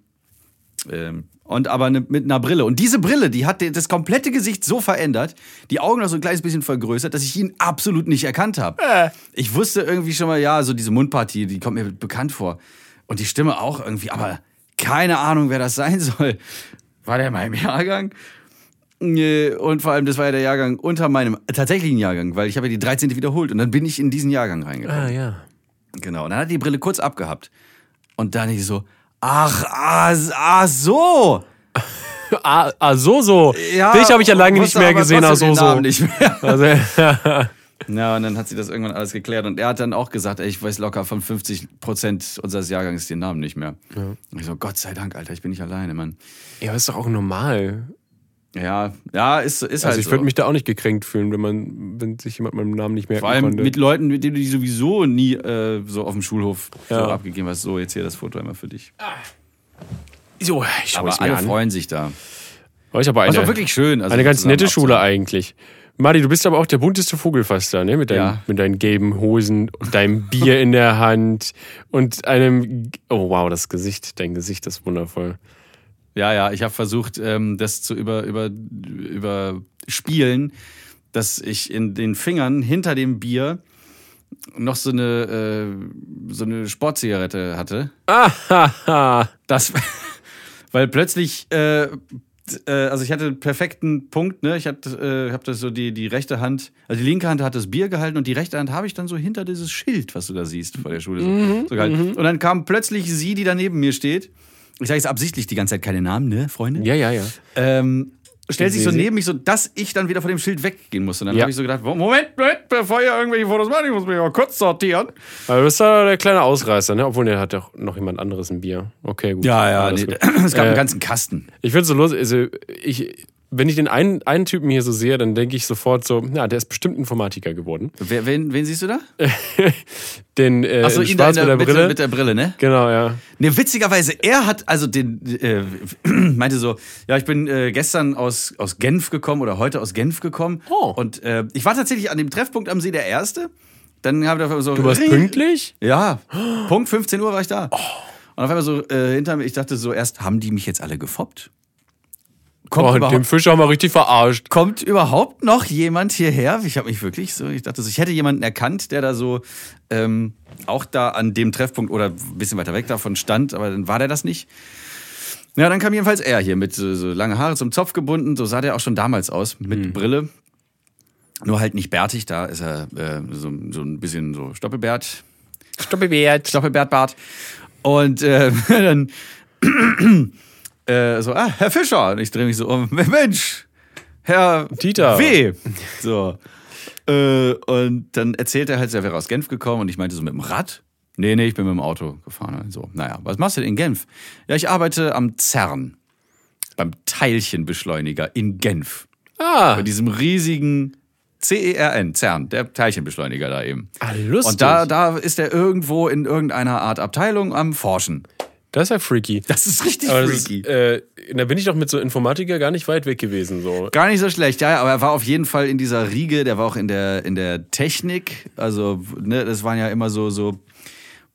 Ähm, und aber ne, mit einer Brille. Und diese Brille, die hat das komplette Gesicht so verändert, die Augen noch so ein kleines bisschen vergrößert, dass ich ihn absolut nicht erkannt habe. Ich wusste irgendwie schon mal, ja, so diese Mundpartie, die kommt mir bekannt vor. Und die Stimme auch irgendwie, aber keine Ahnung, wer das sein soll. War der in meinem Jahrgang? Äh, Und vor allem, das war ja der Jahrgang unter meinem tatsächlichen Jahrgang, weil ich habe ja die 13. wiederholt und dann bin ich in diesen Jahrgang reingekommen. Ah ja. Genau. Und dann hat die Brille kurz abgehabt. Und dann ich so, ach, ah, ah so. Ah, ah so, so. Ja, Dich habe ich ja lange nicht wusste mehr aber gesehen, ah so, so. Nicht mehr. Also, Ja, und dann hat sie das irgendwann alles geklärt. Und er hat dann auch gesagt, ey, ich weiß locker von 50 Prozent unseres Jahrgangs den Namen nicht mehr. Und ich so, Gott sei Dank, Alter, ich bin nicht alleine, Mann. ja, aber ist doch auch normal. Ja, ja, ist, ist halt Also ich so. würde mich da auch nicht gekränkt fühlen, wenn man, wenn sich jemand meinen Namen nicht merken Vor allem konnte. mit Leuten, mit denen du die sowieso nie äh, so auf dem Schulhof Ja. so abgegeben hast. So, jetzt hier das Foto einmal für dich. so, ich schaue Aber alle an. freuen sich da. Oh, ich Das eine, war wirklich schön. Also eine ganz nette Schule eigentlich. Madi, du bist aber auch der bunteste Vogel fast da, ne? Mit deinen, Ja. mit deinen gelben Hosen und deinem Bier in der Hand und einem. Oh wow, das Gesicht, dein Gesicht ist wundervoll. Ja, ja, ich habe versucht, ähm, das zu über, über, überspielen, dass ich in den Fingern hinter dem Bier noch so eine, äh, so eine Sportzigarette hatte. Ah, Das, weil plötzlich, äh, äh, also ich hatte einen perfekten Punkt, ne? Ich hatte, äh, hab das so die, die rechte Hand, also die linke Hand hat das Bier gehalten und die rechte Hand habe ich dann so hinter dieses Schild, was du da siehst vor der Schule. So, so gehalten. Und dann kam plötzlich sie, die da neben mir steht. Ich sage jetzt absichtlich die ganze Zeit keine Namen, ne, Freunde? Ja, ja, ja. Ähm, stellt sich Ich so neben mich, so dass ich dann wieder von dem Schild weggehen musste. Und dann Ja. habe ich so gedacht, Moment, Moment, bevor ihr irgendwelche Fotos macht, ich muss mich mal kurz sortieren. Aber das war der kleine Ausreißer, ne? Obwohl, der hat doch noch jemand anderes ein Bier. Okay, gut. Alles nee, gut. es gab Äh, einen ganzen Kasten. Ich finde so los, also ich, wenn ich den einen, einen Typen hier so sehe, dann denke ich sofort so, na, der ist bestimmt Informatiker geworden. Wer, wen, wen siehst du da? Den äh, in ihn da in schwarz mit der mit, Brille. mit der Brille, ne? genau, ja. Ne, witzigerweise, er hat also den, äh, meinte so, ja, ich bin äh, gestern aus, aus Genf gekommen oder heute aus Genf gekommen. Oh. Und äh, ich war tatsächlich an dem Treffpunkt am See der Erste. Dann habe ich so. Du warst pünktlich? Ja, Punkt 15 Uhr war ich da. Und auf einmal so äh, hinter mir, ich dachte so erst, haben die mich jetzt alle gefoppt? Kommt, Oh, den überhaupt, Fisch haben wir richtig verarscht. kommt überhaupt noch jemand hierher? Ich habe mich wirklich so, ich dachte so, ich hätte jemanden erkannt, der da so ähm, auch da an dem Treffpunkt oder ein bisschen weiter weg davon stand, aber dann war der das nicht. Ja, dann kam jedenfalls er hier mit so, so lange Haare zum Zopf gebunden, so sah der auch schon damals aus, mit Brille. Nur halt nicht bärtig, da ist er äh, so, so ein bisschen so Stoppelbärt, Stoppelwert. Stoppelbärtbart. Und äh, dann äh, so, ah, Herr Fischer. Und ich drehe mich so um, Mensch, Herr Dieter. W. So. Äh, und dann erzählt er halt, er wäre aus Genf gekommen und ich meinte so mit dem Rad. Nee, nee, ich bin mit dem Auto gefahren. So, naja, was machst du denn in Genf? Ja, ich arbeite am CERN. Beim Teilchenbeschleuniger in Genf. Ah, Bei diesem riesigen CERN, CERN, der Teilchenbeschleuniger da eben. ah lustig. Und da, da ist er irgendwo in irgendeiner Art Abteilung am Forschen. Das ist ja freaky. Das ist richtig Aber freaky. ist, äh, da bin ich doch mit so Informatiker gar nicht weit weg gewesen. So. Gar nicht so schlecht, ja, aber er war auf jeden Fall in dieser Riege, der war auch in der, in der Technik. Also, ne, das waren ja immer so, so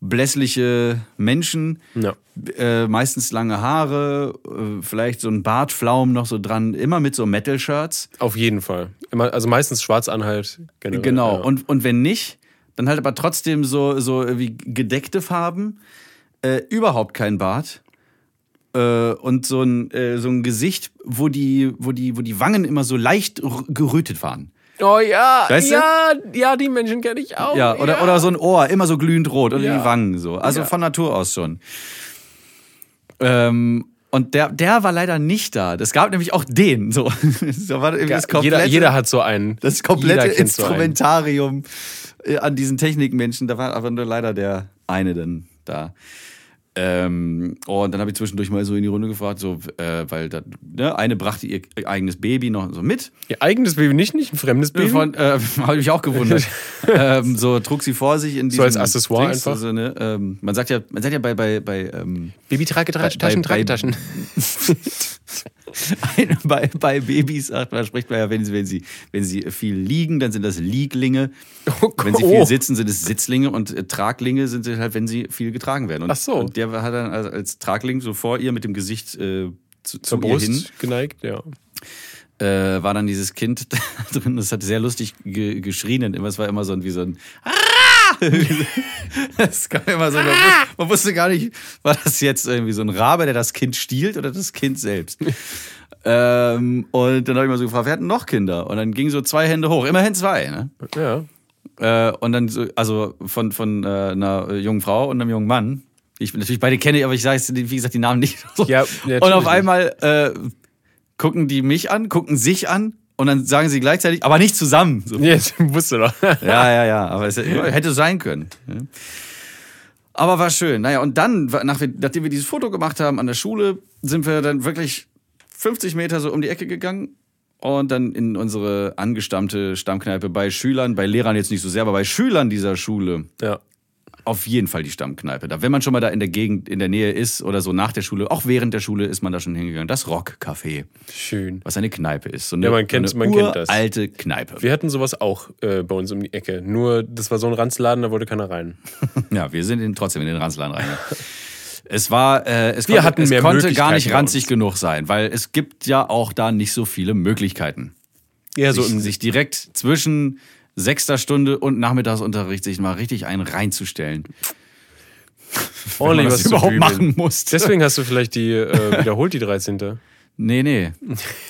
blässliche Menschen, Ja. äh, meistens lange Haare, äh, vielleicht so ein Bartflaum noch so dran, immer mit so Metal-Shirts. Auf jeden Fall. Immer, also meistens Schwarzanhalt. Generell. Genau, Ja. und, und wenn nicht, dann halt aber trotzdem so, so wie gedeckte Farben, äh, überhaupt kein Bart. Äh, und so ein, äh, so ein Gesicht, wo die, wo, die, wo die Wangen immer so leicht gerötet waren. Oh ja, Weißt du? ja, ja, die Menschen kenne ich auch. Ja, oder, oder so ein Ohr, immer so glühend rot oder Ja. die Wangen so. Also Ja. von Natur aus schon. Ähm, und der, der war leider nicht da. Das gab nämlich auch den. So. Das war irgendwie Ja, das komplette, jeder, jeder hat so einen. das komplette kennt so einen. Instrumentarium äh, an diesen Technikmenschen. Da war aber nur leider der eine dann da. Ähm, und dann habe ich zwischendurch mal so in die Runde gefragt, so, äh, weil da, ne, eine brachte ihr eigenes Baby noch so mit. Ihr eigenes Baby, nicht, nicht ein fremdes Baby. Von, äh, habe ich mich auch gewundert. ähm, so trug sie vor sich in diesem als Accessoire Dings, einfach? Also, ne, ähm, man sagt ja, man sagt ja bei bei bei ähm, Baby trage bei- bei- Babys sagt man, spricht man ja, wenn sie, wenn sie, wenn sie viel liegen, dann sind das Lieglinge. Oh, Wenn sie viel sitzen, sind es Sitzlinge und äh, Traglinge sind sie halt, wenn sie viel getragen werden. Und, Ach so. Und der hat dann als, als Tragling so vor ihr mit dem Gesicht äh, zu, Zur zu ihr hin, Brust geneigt, ja. äh, war dann dieses Kind drin. Das hat sehr lustig ge geschrien und immer, es war immer so ein, wie so ein Es kam immer so, man, wus- man wusste gar nicht, war das jetzt irgendwie so ein Rabe, der das Kind stiehlt oder das Kind selbst. ähm, und dann habe ich mal so gefragt, wer hatten noch Kinder? Und dann gingen so zwei Hände hoch, immerhin zwei. Ne? Ja. Äh, und dann, so, also von, von äh, einer jungen Frau und einem jungen Mann. Ich natürlich beide kenne, aber ich sage jetzt, wie gesagt, die Namen nicht. So. Ja, und auf einmal äh, gucken die mich an, gucken sich an und dann sagen sie gleichzeitig, aber nicht zusammen. So. Ja, das wusste doch. Ja, ja, ja, aber es hätte sein können. Aber war schön. Naja, und dann, nach, nachdem wir dieses Foto gemacht haben an der Schule, sind wir dann wirklich 50 Meter so um die Ecke gegangen und dann in unsere angestammte Stammkneipe bei Schülern, bei Lehrern jetzt nicht so sehr, aber bei Schülern dieser Schule Ja. Auf jeden Fall die Stammkneipe. Da, wenn man schon mal da in der Gegend, in der Nähe ist oder so nach der Schule, auch während der Schule ist man da schon hingegangen. Das Rock-Café, Schön. was eine Kneipe ist. So eine, Ja, man kennt- so eine man kennt das. alte Kneipe. Wir hatten sowas auch äh, bei uns um die Ecke. Nur, das war so ein Ranzladen, da wollte keiner rein. Ja, wir sind in, trotzdem in den Ranzladen rein. Es war, äh, es Wir konnte, hatten es konnte gar nicht ranzig genug sein, weil es gibt ja auch da nicht so viele Möglichkeiten. Ja, so sich, sich direkt zwischen sechster Stunde und Nachmittagsunterricht sich mal richtig einen reinzustellen. ordentlich was zu überhaupt machen muss. Deswegen hast du vielleicht die äh, wiederholt, die 13. Nee, nee.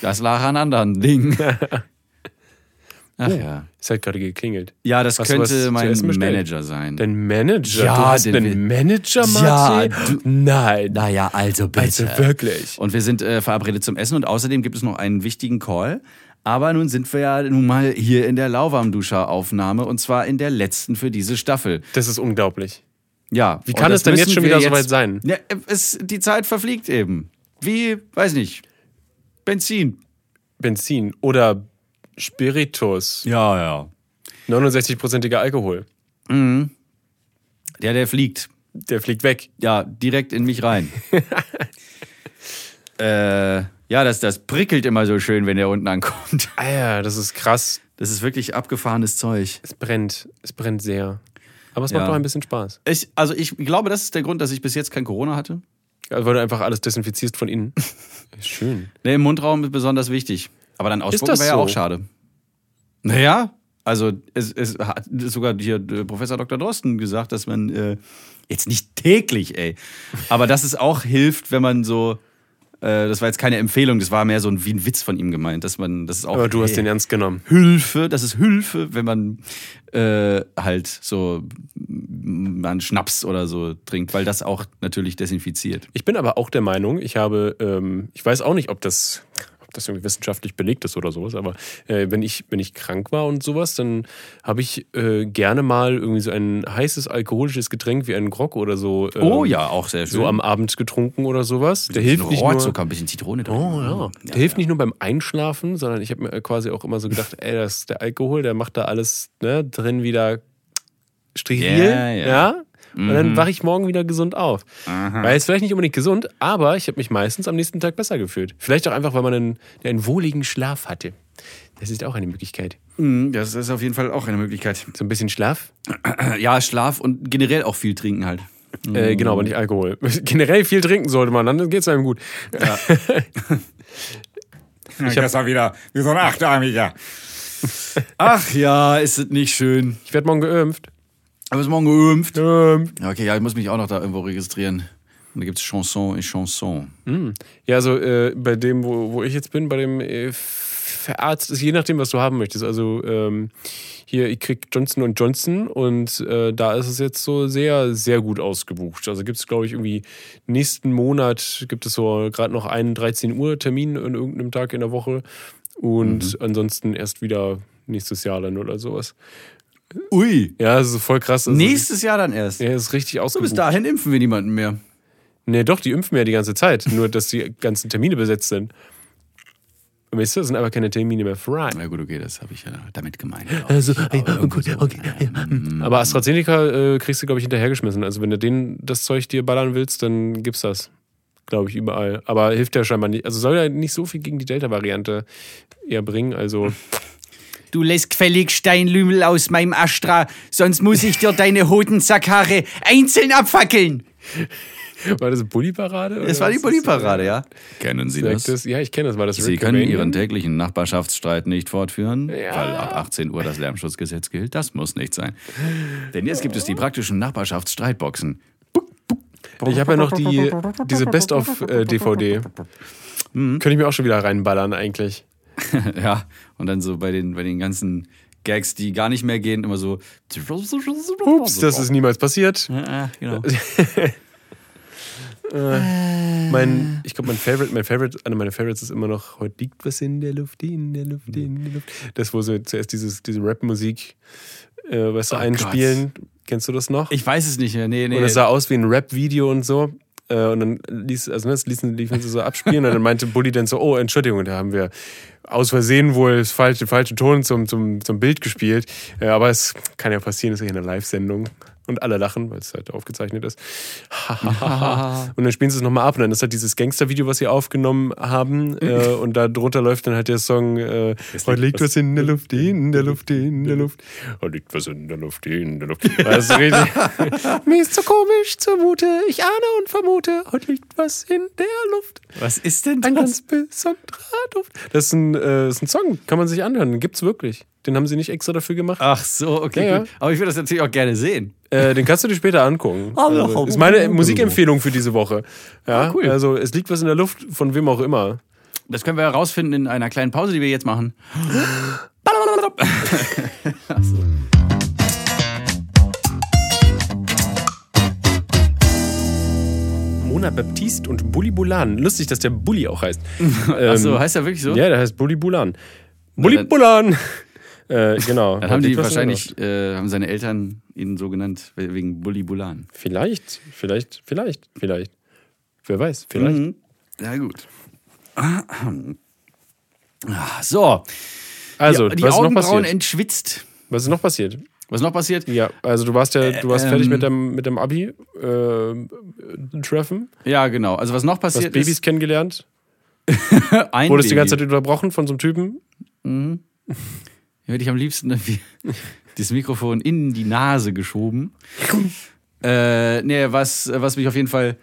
Das lag an anderen Dingen. Ach ja. Es hat gerade geklingelt. Ja, das Hast du könnte mein? Manager sein. Dein Manager? Ja, du hast den- einen Manager, Ja, Marci? Nein. naja, also bitte. Also wirklich. Und wir sind äh, verabredet zum Essen und außerdem gibt es noch einen wichtigen Call. Aber nun sind wir ja nun mal hier in der Lauwarmduscher-Aufnahme und zwar in der letzten für diese Staffel. Das ist unglaublich. Ja. Wie kann es denn jetzt schon wieder soweit sein? Ja, es, die Zeit verfliegt eben. Wie, weiß nicht, Benzin. Benzin oder Spiritus. Ja, ja. 69-prozentiger Alkohol. Der, der fliegt. Der fliegt weg. Ja, direkt in mich rein. äh, ja, das, das prickelt immer so schön, wenn der unten ankommt. Ah ja, das ist krass. Das ist wirklich abgefahrenes Zeug. Es brennt. Es brennt sehr. Aber es Ja. macht doch ein bisschen Spaß. Ich, also ich glaube, das ist der Grund, dass ich bis jetzt kein Corona hatte. Also, weil du einfach alles desinfizierst von innen. Schön. Nee, im Mundraum ist besonders wichtig. Aber dann ausspucken wäre ja so? auch schade. Naja, also es, es hat sogar hier äh, Professor Dr. Drosten gesagt, dass man äh, jetzt nicht täglich, ey, aber dass es auch hilft, wenn man so, äh, das war jetzt keine Empfehlung, das war mehr so ein, wie ein Witz von ihm gemeint, dass man, das ist auch Aber du hast hey, den ernst genommen. Hilfe, das ist Hilfe, wenn man äh, halt so mm, einen Schnaps oder so trinkt, weil das auch natürlich desinfiziert. Ich bin aber auch der Meinung, ich habe, ähm, ich weiß auch nicht, ob das, das irgendwie wissenschaftlich belegt ist oder sowas, aber äh, wenn, ich, wenn ich krank war und sowas, dann habe ich äh, gerne mal irgendwie so ein heißes alkoholisches Getränk wie einen Grog oder so. ähm, Oh ja, auch sehr schön. So am Abend getrunken oder sowas. Der hilft nicht nur. Rohrzucker, ein bisschen Zitrone drin. Oh ja. Der hilft nicht nur beim Einschlafen, sondern ich habe mir quasi auch immer so gedacht, ey, das ist der Alkohol, der macht da alles ne, drin wieder steril. Ja, ja. Und dann wache ich morgen wieder gesund auf. Aha. War jetzt vielleicht nicht unbedingt gesund, aber ich habe mich meistens am nächsten Tag besser gefühlt. Vielleicht auch einfach, weil man einen, einen wohligen Schlaf hatte. Das ist auch eine Möglichkeit. Mm, Das ist auf jeden Fall auch eine Möglichkeit. So ein bisschen Schlaf. Ja, Schlaf und generell auch viel trinken halt. Äh, genau, aber nicht Alkohol. Generell viel trinken sollte man, dann geht es einem gut. Ich das war wieder wie so ein Achtarmiger. Ach ja, ist es nicht schön. Ich werde morgen geimpft. Aber ist morgen geimpft. Ja, okay, ja, ich muss mich auch noch da irgendwo registrieren. Und da gibt es Chanson et Chanson. Ja, also äh, bei dem, wo, wo ich jetzt bin, bei dem äh, Verarzt, ist je nachdem, was du haben möchtest. Also ähm, hier, ich krieg Johnson Johnson und äh, da ist es jetzt so sehr, sehr gut ausgebucht. Also gibt es, glaube ich, irgendwie nächsten Monat gibt es so gerade noch einen 13 Uhr Termin an irgendeinem Tag in der Woche und ansonsten erst wieder nächstes Jahr dann oder sowas. Ui. Ja, das ist voll krass. Also, Nächstes Jahr dann erst. Ja, das ist richtig So, ausgebucht. bis dahin impfen wir niemanden mehr. Nee, doch, die impfen ja die ganze Zeit. Nur, dass die ganzen Termine besetzt sind. Weißt du, sind aber keine Termine mehr frei. Na gut, okay, das habe ich ja damit gemeint. Also, okay, okay. Aber AstraZeneca äh, kriegst du, glaube ich, hinterhergeschmissen. Also, wenn du den, das Zeug dir ballern willst, dann gibt's das. Glaube ich, überall. Aber hilft ja scheinbar nicht. Also, soll ja nicht so viel gegen die Delta-Variante eher bringen. Also, Du lässt gefällig Steinlümel aus meinem Astra, sonst muss ich dir deine Hodensackhaare einzeln abfackeln. war das Bulli-Parade? oder Das war die? Bulli-Parade, ja. Kennen Sie Sagt das? Ja, ich kenne das. War das Sie Rick können Cavanian? Ihren täglichen Nachbarschaftsstreit nicht fortführen, Ja. weil ab 18 Uhr das Lärmschutzgesetz gilt. Das muss nicht sein. Denn jetzt gibt es die praktischen Nachbarschaftsstreitboxen. Ich habe ja noch die, diese Best-of-DVD. Mhm. Könnte ich mir auch schon wieder reinballern, eigentlich. ja, und dann so bei den, bei den ganzen Gags, die gar nicht mehr gehen, immer so. Ups, das ist niemals passiert. Ja, genau. Mein, ich glaube, mein Favorite, mein Favorite, einer meiner Favorites ist immer noch, heute liegt was in der Luft, in der Luft, in der Luft. Das, wo sie zuerst dieses, diese Rap-Musik, äh, weißt du, Oh einspielen. Kennst du das noch? Ich weiß es nicht mehr. Nee, nee. Und es sah aus wie ein Rap-Video und so. Äh, Und dann ließ, also ne, das ließen, liefen sie so abspielen und dann meinte Bully dann so, oh, Entschuldigung, da haben wir aus Versehen wohl das falsche, falsche Ton zum, zum, zum Bild gespielt. Ja, aber es kann ja passieren, ist ja eine Live-Sendung. Und alle lachen, weil es halt aufgezeichnet ist. und dann spielen sie es nochmal ab. Und dann ist halt dieses Gangster-Video, was sie aufgenommen haben. äh, und da drunter läuft dann halt der Song äh, Heute liegt was in der Luft, in der Luft, in der Luft. Heute liegt was in der Luft, in der Luft. Das ist richtig. Mir ist so komisch zumute. Ich ahne und vermute, heute liegt was in der Luft. Was ist denn Ein ganz besonderer Duft. Das ist ein, äh, ist ein Song, kann man sich anhören. Den gibt's wirklich. Den haben sie nicht extra dafür gemacht. Ach so, okay. Ja, ja. Gut. Aber ich würde das natürlich auch gerne sehen. Äh, den kannst du dir später angucken. Ah, Also, ist meine Musikempfehlung für diese Woche. Ja, Ah, cool. Also es liegt was in der Luft, von wem auch immer. Das können wir herausfinden in einer kleinen Pause, die wir jetzt machen. Mona Baptiste und Bulli Bulan. Lustig, dass der Bulli auch heißt. Ach so, heißt er wirklich so? Ja, der heißt Bulli Bulan. Bulli dann- Bulan! Äh, genau. Dann haben die wahrscheinlich, äh, haben seine Eltern ihn so genannt, wegen Bulli Bulan. Vielleicht, vielleicht, vielleicht, vielleicht. Wer weiß, vielleicht. Mhm. Ja, gut. Ah, So, Also, die, die was ist noch Augenbrauen passiert? entschwitzt. Was ist noch passiert? Was noch passiert? Ja, also du warst ja, du warst ähm, fertig mit dem, mit dem Abi äh, treffen, Ja, genau. Also was noch hast passiert Babys ist, kennengelernt, ein wurdest die Baby. ganze Zeit unterbrochen von so einem Typen. Hätte ich am liebsten irgendwie das Mikrofon in die Nase geschoben. äh, nee, was, was mich auf jeden Fall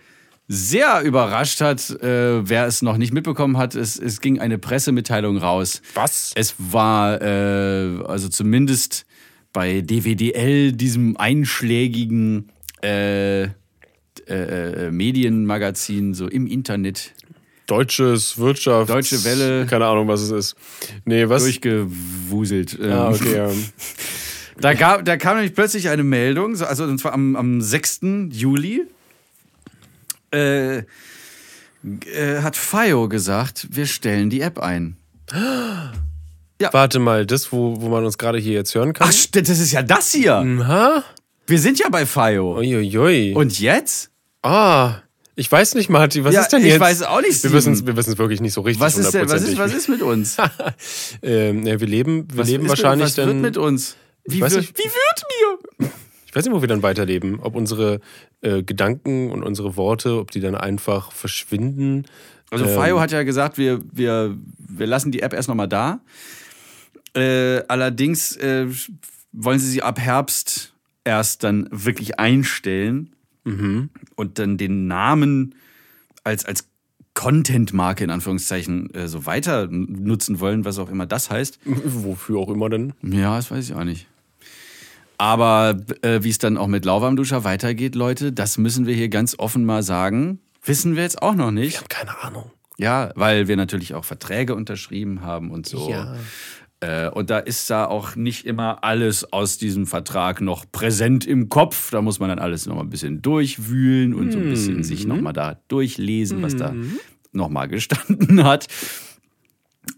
sehr überrascht hat, äh, wer es noch nicht mitbekommen hat, es, es ging eine Pressemitteilung raus. Was? Es war äh, also zumindest bei DWDL, diesem einschlägigen äh, äh, Medienmagazin, so im Internet Deutsches Wirtschaft. Deutsche Welle. Keine Ahnung, was es ist. Nee, was? durchgewuselt. Ähm, Ah, okay, ja. Da, gab, da kam nämlich plötzlich eine Meldung, so- also und zwar am, am 6. Juli. Äh, äh, hat FIO gesagt, wir stellen die App ein. Warte mal, das, wo, wo man uns gerade hier jetzt hören kann. Ach, das ist ja das hier. Aha. Wir sind ja bei FIO. Uiuiui. Und jetzt? ah, ich weiß nicht, Martin, was Ja, ist denn ich jetzt? weiß auch nicht, Wir Steven. wissen es wir wissen's wirklich nicht so richtig. Was ist denn, was ist, was ist mit uns? ähm, ja, wir leben, wir Was leben ist wahrscheinlich mit, was wird dann. mit uns? Wie, wird, nicht. wie wird mir? Ich weiß nicht, wo wir dann weiterleben. Ob unsere äh, Gedanken und unsere Worte, ob die dann einfach verschwinden. Also Ähm, FIO hat ja gesagt, wir, wir, wir lassen die App erst nochmal da. Äh, allerdings äh, wollen sie sie ab Herbst erst dann wirklich einstellen und dann den Namen als, als Content-Marke in Anführungszeichen äh, so weiter nutzen wollen, was auch immer das heißt. Wofür auch immer denn. Ja, das weiß ich auch nicht. Aber äh, wie es dann auch mit Lauwarmduscher weitergeht, Leute, das müssen wir hier ganz offen mal sagen. Wissen wir jetzt auch noch Ich nicht. habe keine Ahnung. Ja, weil wir natürlich auch Verträge unterschrieben haben und so. Ja. Äh, und da ist da auch nicht immer alles aus diesem Vertrag noch präsent im Kopf. Da muss man dann alles noch mal ein bisschen durchwühlen und so ein bisschen sich noch mal da durchlesen, was da noch mal gestanden hat.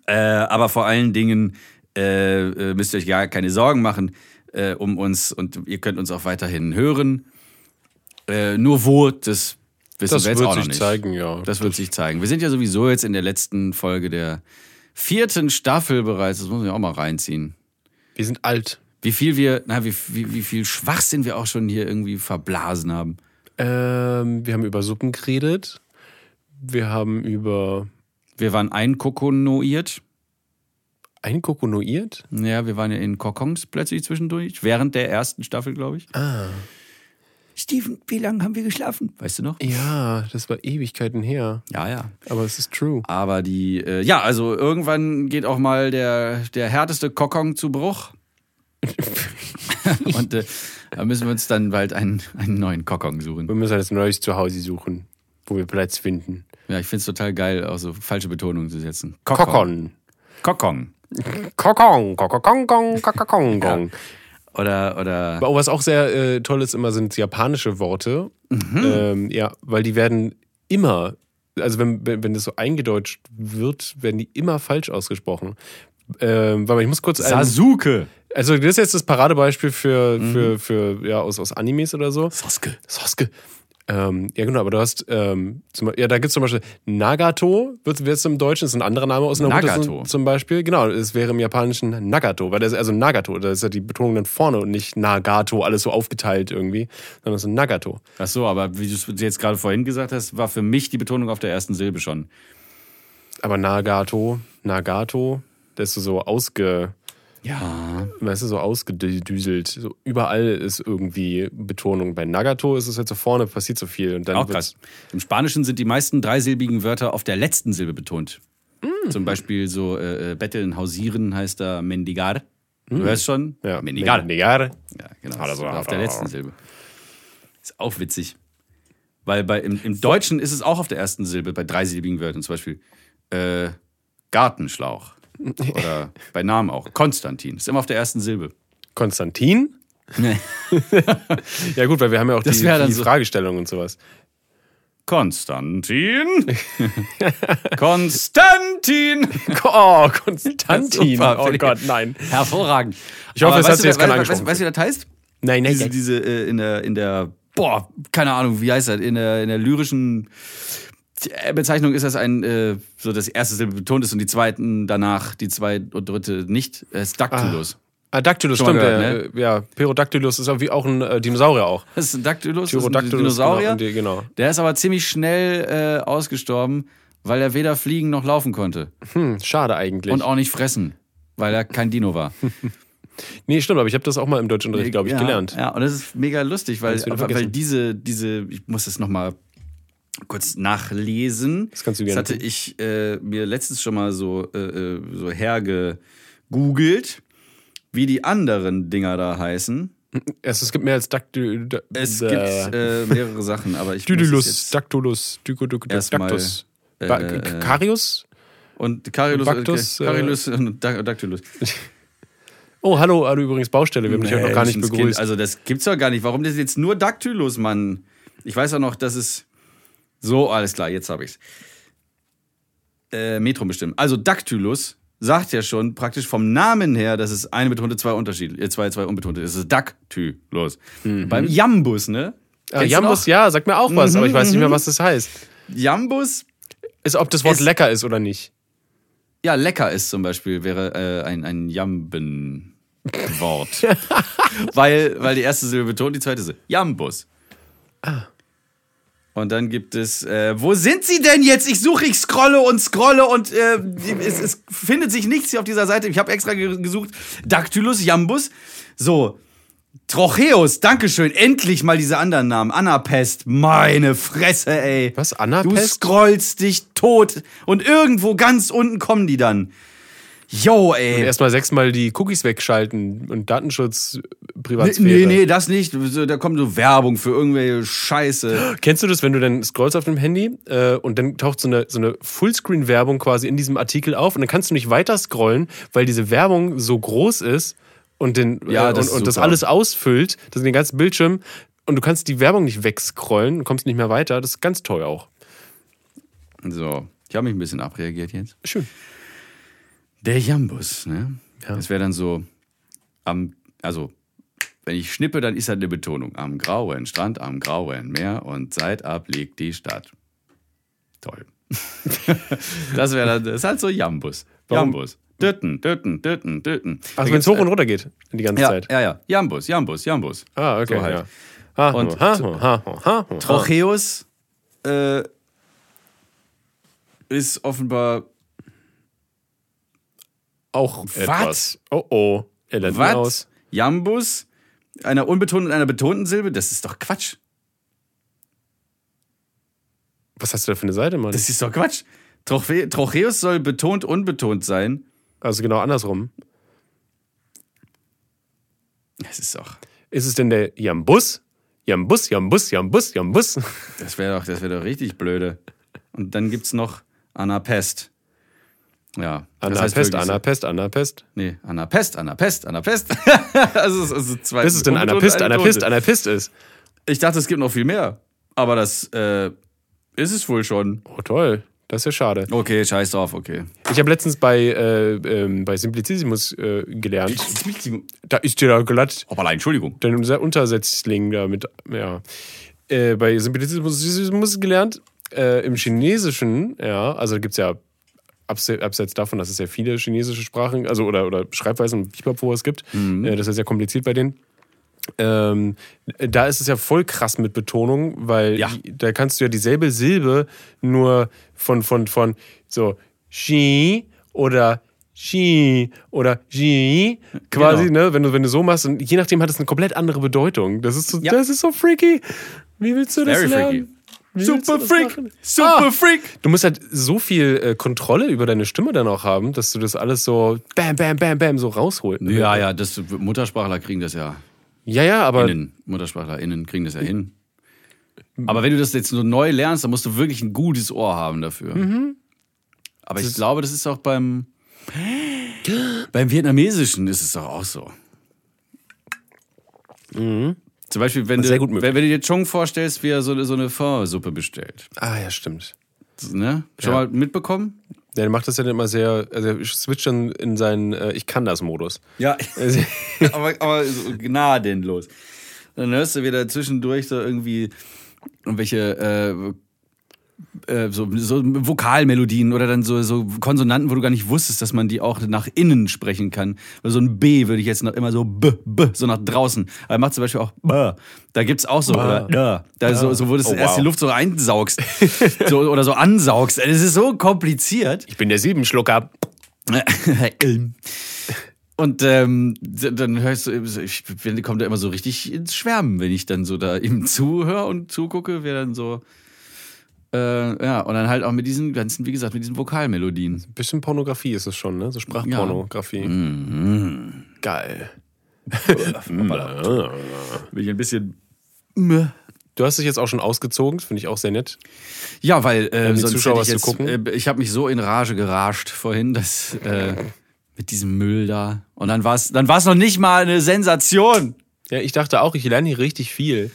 Äh, aber vor allen Dingen äh, müsst ihr euch gar keine Sorgen machen äh, um uns und ihr könnt uns auch weiterhin hören. Nur wo, das wissen Das wir jetzt wird auch noch sich nicht. zeigen, ja. Das wird sich zeigen. Wir sind ja sowieso jetzt in der letzten Folge der vierten Staffel bereits. Das muss ja auch mal reinziehen. Wir sind alt. Wie viel wir, na, wie, wie, wie viel Schwachsinn wir auch schon hier irgendwie verblasen haben. Ähm, wir haben über Suppen geredet. Wir haben über Wir waren einkokonoiert. einkokonoiert. Ja, wir waren ja in Kokons plötzlich zwischendurch. Während der ersten Staffel, glaube ich. Ah. Steven, wie lange haben wir geschlafen? Weißt du noch? Ja, das war Ewigkeiten her. Ja, ja. Aber es ist true. Aber die, äh, ja, also irgendwann geht auch mal der, der härteste Kokon zu Bruch. Und äh, da müssen wir uns dann bald einen, einen neuen Kokon suchen. Wir müssen jetzt ein neues Zuhause suchen, wo wir Platz finden. Ja, ich find's total geil, auch so falsche Betonungen zu setzen. Kokon. Kokon. Kokon. Kokon. Kokon. Kokon. Oder, oder. Aber was auch sehr äh, toll ist, immer sind japanische Worte. Ähm, ja, weil die werden immer, also wenn, wenn wenn das so eingedeutscht wird, werden die immer falsch ausgesprochen. Ähm, warte mal, ich muss kurz Sasuke. Also das ist jetzt das Paradebeispiel für, für, für ja, aus, aus Animes oder so. Sasuke. Sasuke. Ähm, ja, genau, aber du hast, ähm, zum, ja, da gibt es zum Beispiel Nagato, wird es im Deutschen, ist ein anderer Name aus Naruto Nagato. zum- zum Beispiel. Genau, es wäre im Japanischen Nagato, weil das ist also Nagato, da ist ja die Betonung dann vorne und nicht Nagato, alles so aufgeteilt irgendwie, sondern es ist ein Nagato. Ach so, aber wie du es jetzt gerade vorhin gesagt hast, war für mich die Betonung auf der ersten Silbe schon. Aber Nagato, Nagato, das ist so ausge, Ja. weißt du, so ausgedüselt. So überall ist irgendwie Betonung. Bei Nagato ist es halt so vorne, passiert so viel. Und dann Auch krass. Im Spanischen sind die meisten dreisilbigen Wörter auf der letzten Silbe betont. Zum Beispiel so äh, äh, betteln, hausieren heißt da mendigar. Du hörst schon? Ja, Mendigar. Mendigar. Ja, genau. Oder Das so. ist auf der letzten Silbe. Ist auch witzig. Weil bei, im, im Deutschen ist es auch auf der ersten Silbe, bei dreisilbigen Wörtern. Zum Beispiel äh, Gartenschlauch. Oder bei Namen auch. Konstantin. Ist immer auf der ersten Silbe. Konstantin? Ja gut, weil wir haben ja auch Das die, die so- Fragestellung und sowas. Konstantin. Konstantin. Oh, Konstantin. Super, oh. Gott, nein. Hervorragend. Ich hoffe, Aber es hat sich jetzt keiner weißt, weißt, angesprochen. weißt du, wie das heißt? Nein, nein, Diese, nein. diese äh, in der, in der, boah, keine Ahnung, wie heißt das? In der, in der lyrischen Bezeichnung ist das ein, äh, so das erste Silbe betont ist und die zweiten danach, die zweite und dritte nicht. Es ist Dactylus. Ah, Dactylus, Schon mal stimmt. gehört, der, äh, Ja, Perodactylus ist auch wie auch ein äh, Dinosaurier auch. Das ist ein Dactylus, ist ein Pterodactylus, Dinosaurier. Genau, genau. Der ist aber ziemlich schnell äh, ausgestorben, weil er weder fliegen noch laufen konnte. Hm, schade eigentlich. Und auch nicht fressen, weil er kein Dino war. nee, stimmt, aber ich habe das auch mal im Deutschunterricht, glaube ich, ja, gelernt. Ja, und das ist mega lustig, weil, weil diese, diese, ich muss das nochmal kurz nachlesen. Das kannst du Das gerne hatte tun. ich äh, mir letztens schon mal so, äh, äh, so hergegoogelt, wie die anderen Dinger da heißen. Es, es gibt mehr als Dactyl... Da, Es gibt äh, mehrere Sachen, aber ich Dydylus, Dactylus, Dactus. Ba- äh, Karius? und Carilus, Bactus, äh, Carilus und Da- Dactylus. Oh, hallo, hallo übrigens Baustelle. Wir haben dich heute noch gar nicht begrüßt. Also das gibt's doch gar nicht. Warum das jetzt nur Dactylus, Mann? Ich weiß auch noch, dass es so alles klar. Jetzt habe ich's. äh, Metrum bestimmen. Also Dactylus sagt ja schon praktisch vom Namen her, dass es eine betonte, zwei Unterschied, äh, zwei, zwei unbetonte. Es ist Dactylus. Beim Jambus, ne? Ah, Jambus, ja, sagt mir auch was, Mhm, aber ich weiß nicht mehr, mhm. was das heißt. Jambus, Ist, ob das Wort Es- lecker ist oder nicht. ja, lecker ist zum Beispiel, wäre äh, ein, ein Jamben. Wort. weil, weil die erste Silbe betont, die zweite Silbe. Jambus. Und dann gibt es, äh, wo sind sie denn jetzt? Ich suche, ich scrolle und scrolle und äh, es, es findet sich nichts hier auf dieser Seite. Ich habe extra ge- gesucht. Dactylus, Jambus. So. Trocheus, Dankeschön. Endlich mal diese anderen Namen. Anapest, meine Fresse, ey. Was, Du Anapest? scrollst dich tot und irgendwo ganz unten kommen die dann. Yo, ey. Erstmal sechsmal die Cookies wegschalten und Datenschutz, Nee, Privatsphäre. nee, nee, das nicht. Da kommt so Werbung für irgendwelche Scheiße. Kennst du das, wenn du dann scrollst auf dem Handy äh, und dann taucht so eine, so eine Fullscreen-Werbung quasi in diesem Artikel auf und dann kannst du nicht weiter scrollen, weil diese Werbung so groß ist und, den, Ja, äh, das und, und das alles ausfüllt, das ist den ganzen Bildschirm und du kannst die Werbung nicht wegscrollen und kommst nicht mehr weiter. Das ist ganz toll auch. So, ich habe mich ein bisschen abreagiert jetzt. Schön. Der Jambus, ne? Ja. Das wäre dann so am, also wenn ich schnippe, dann ist halt eine Betonung. Am grauen Strand, am grauen Meer und seitab liegt die Stadt. Toll. das wäre dann, das ist halt so Jambus. Jambus. Dötten, dötten, dötten, dötten. Also wenn es hoch und runter geht die ganze ja, Zeit. ja, ja. Jambus, Jambus, Jambus. Ah, okay. So halt. ja. Ha, Und ha, ha, ha, ha, ha. Trocheus äh, ist offenbar auch Was? etwas. Oh oh. Er lernt was? aus. Jambus, einer unbetonten und einer betonten Silbe, das ist doch Quatsch. Was hast du da für eine Seite, Mann? Das ist doch Quatsch. Troche Trocheus soll betont unbetont sein. Also genau andersrum. Das ist doch. Ist es denn der Jambus? Jambus, Jambus, Jambus, Jambus. Das wäre doch, das wär doch richtig blöde. Und dann gibt's noch Anapest. Ja. Anapest, Anapest, Anapest. Nee, Anapest, Anapest, Anapest. also, es also zwei. Was ist denn Anapist, betonte. Anapist ist? Ich dachte, es gibt noch viel mehr. Aber das äh, ist es wohl schon. Oh toll, das ist ja schade. Okay, scheiß drauf, okay. Ich habe letztens bei, äh, ähm, bei Simplicissimus äh, gelernt. Da ist dir da glatt Hoppala, Entschuldigung. dein unser Untersetzling da mit, ja. Äh, bei Simplicissimus gelernt, äh, im Chinesischen, ja, also da gibt es ja abseits davon, dass es ja viele chinesische Sprachen, also oder, oder Schreibweisen und Pipapo es gibt, äh, das ist ja sehr kompliziert bei denen. Ähm, da ist es ja voll krass mit Betonung, weil Ja. da kannst du ja dieselbe Silbe nur von, von, von so Xi oder Xi oder Xi quasi, Genau. ne, wenn du, wenn du so machst und je nachdem hat es eine komplett andere Bedeutung. Das ist so, Ja. das ist so freaky. Wie willst du das Very lernen? freaky. Wie Super das Freak. machen? Super Ah. Freak. Du musst halt so viel äh, Kontrolle über deine Stimme dann auch haben, dass du das alles so bam, bam, bam, bam so rausholst. Ja, ja, das, Muttersprachler kriegen das ja. Ja, ja, aber Innen. MuttersprachlerInnen kriegen das ja hin. Aber wenn du das jetzt so neu lernst, dann musst du wirklich ein gutes Ohr haben dafür. Aber ich glaube, das ist auch beim, beim Vietnamesischen ist es doch auch so. Zum Beispiel, wenn du, wenn, wenn du dir Chung vorstellst, wie er so, so eine Pho-Suppe bestellt. Ah, ja, stimmt. Ne? Schon Ja. mal mitbekommen? Der macht das ja immer sehr, also er switcht dann in seinen äh, Ich kann das Modus. Ja. Also, aber, aber so gnadenlos. Dann hörst du wieder zwischendurch so irgendwie irgendwelche äh, äh, so, so Vokalmelodien oder dann so, so Konsonanten, wo du gar nicht wusstest, dass man die auch nach innen sprechen kann. Weil so ein B würde ich jetzt noch immer so B, B, so nach draußen. Aber er macht zum Beispiel auch B. Da gibt's auch so, oder da, da so, so, wo du Oh, erst die wow. Luft so einsaugst. so, oder so ansaugst. Das ist so kompliziert. ich bin der Siebenschlucker. Und ähm, dann hörst du, ich bin- kommt da immer so richtig ins Schwärmen, wenn ich dann so da ihm zuhöre und zugucke, wer dann so. Äh, ja, und dann halt auch mit diesen ganzen, wie gesagt, mit diesen Vokalmelodien. Bisschen Pornografie ist es schon, ne? So Sprachpornografie. Mhm. Geil. Bin ich ein bisschen. Du hast dich jetzt auch schon ausgezogen, finde ich auch sehr nett. Ja, weil äh, die sonst Zuschauer ich was zu jetzt, äh, ich habe mich so in Rage gerascht vorhin, dass äh, mit diesem Müll da. Und dann war es dann war's noch nicht mal eine Sensation. Ja, ich dachte auch, ich lerne hier richtig viel.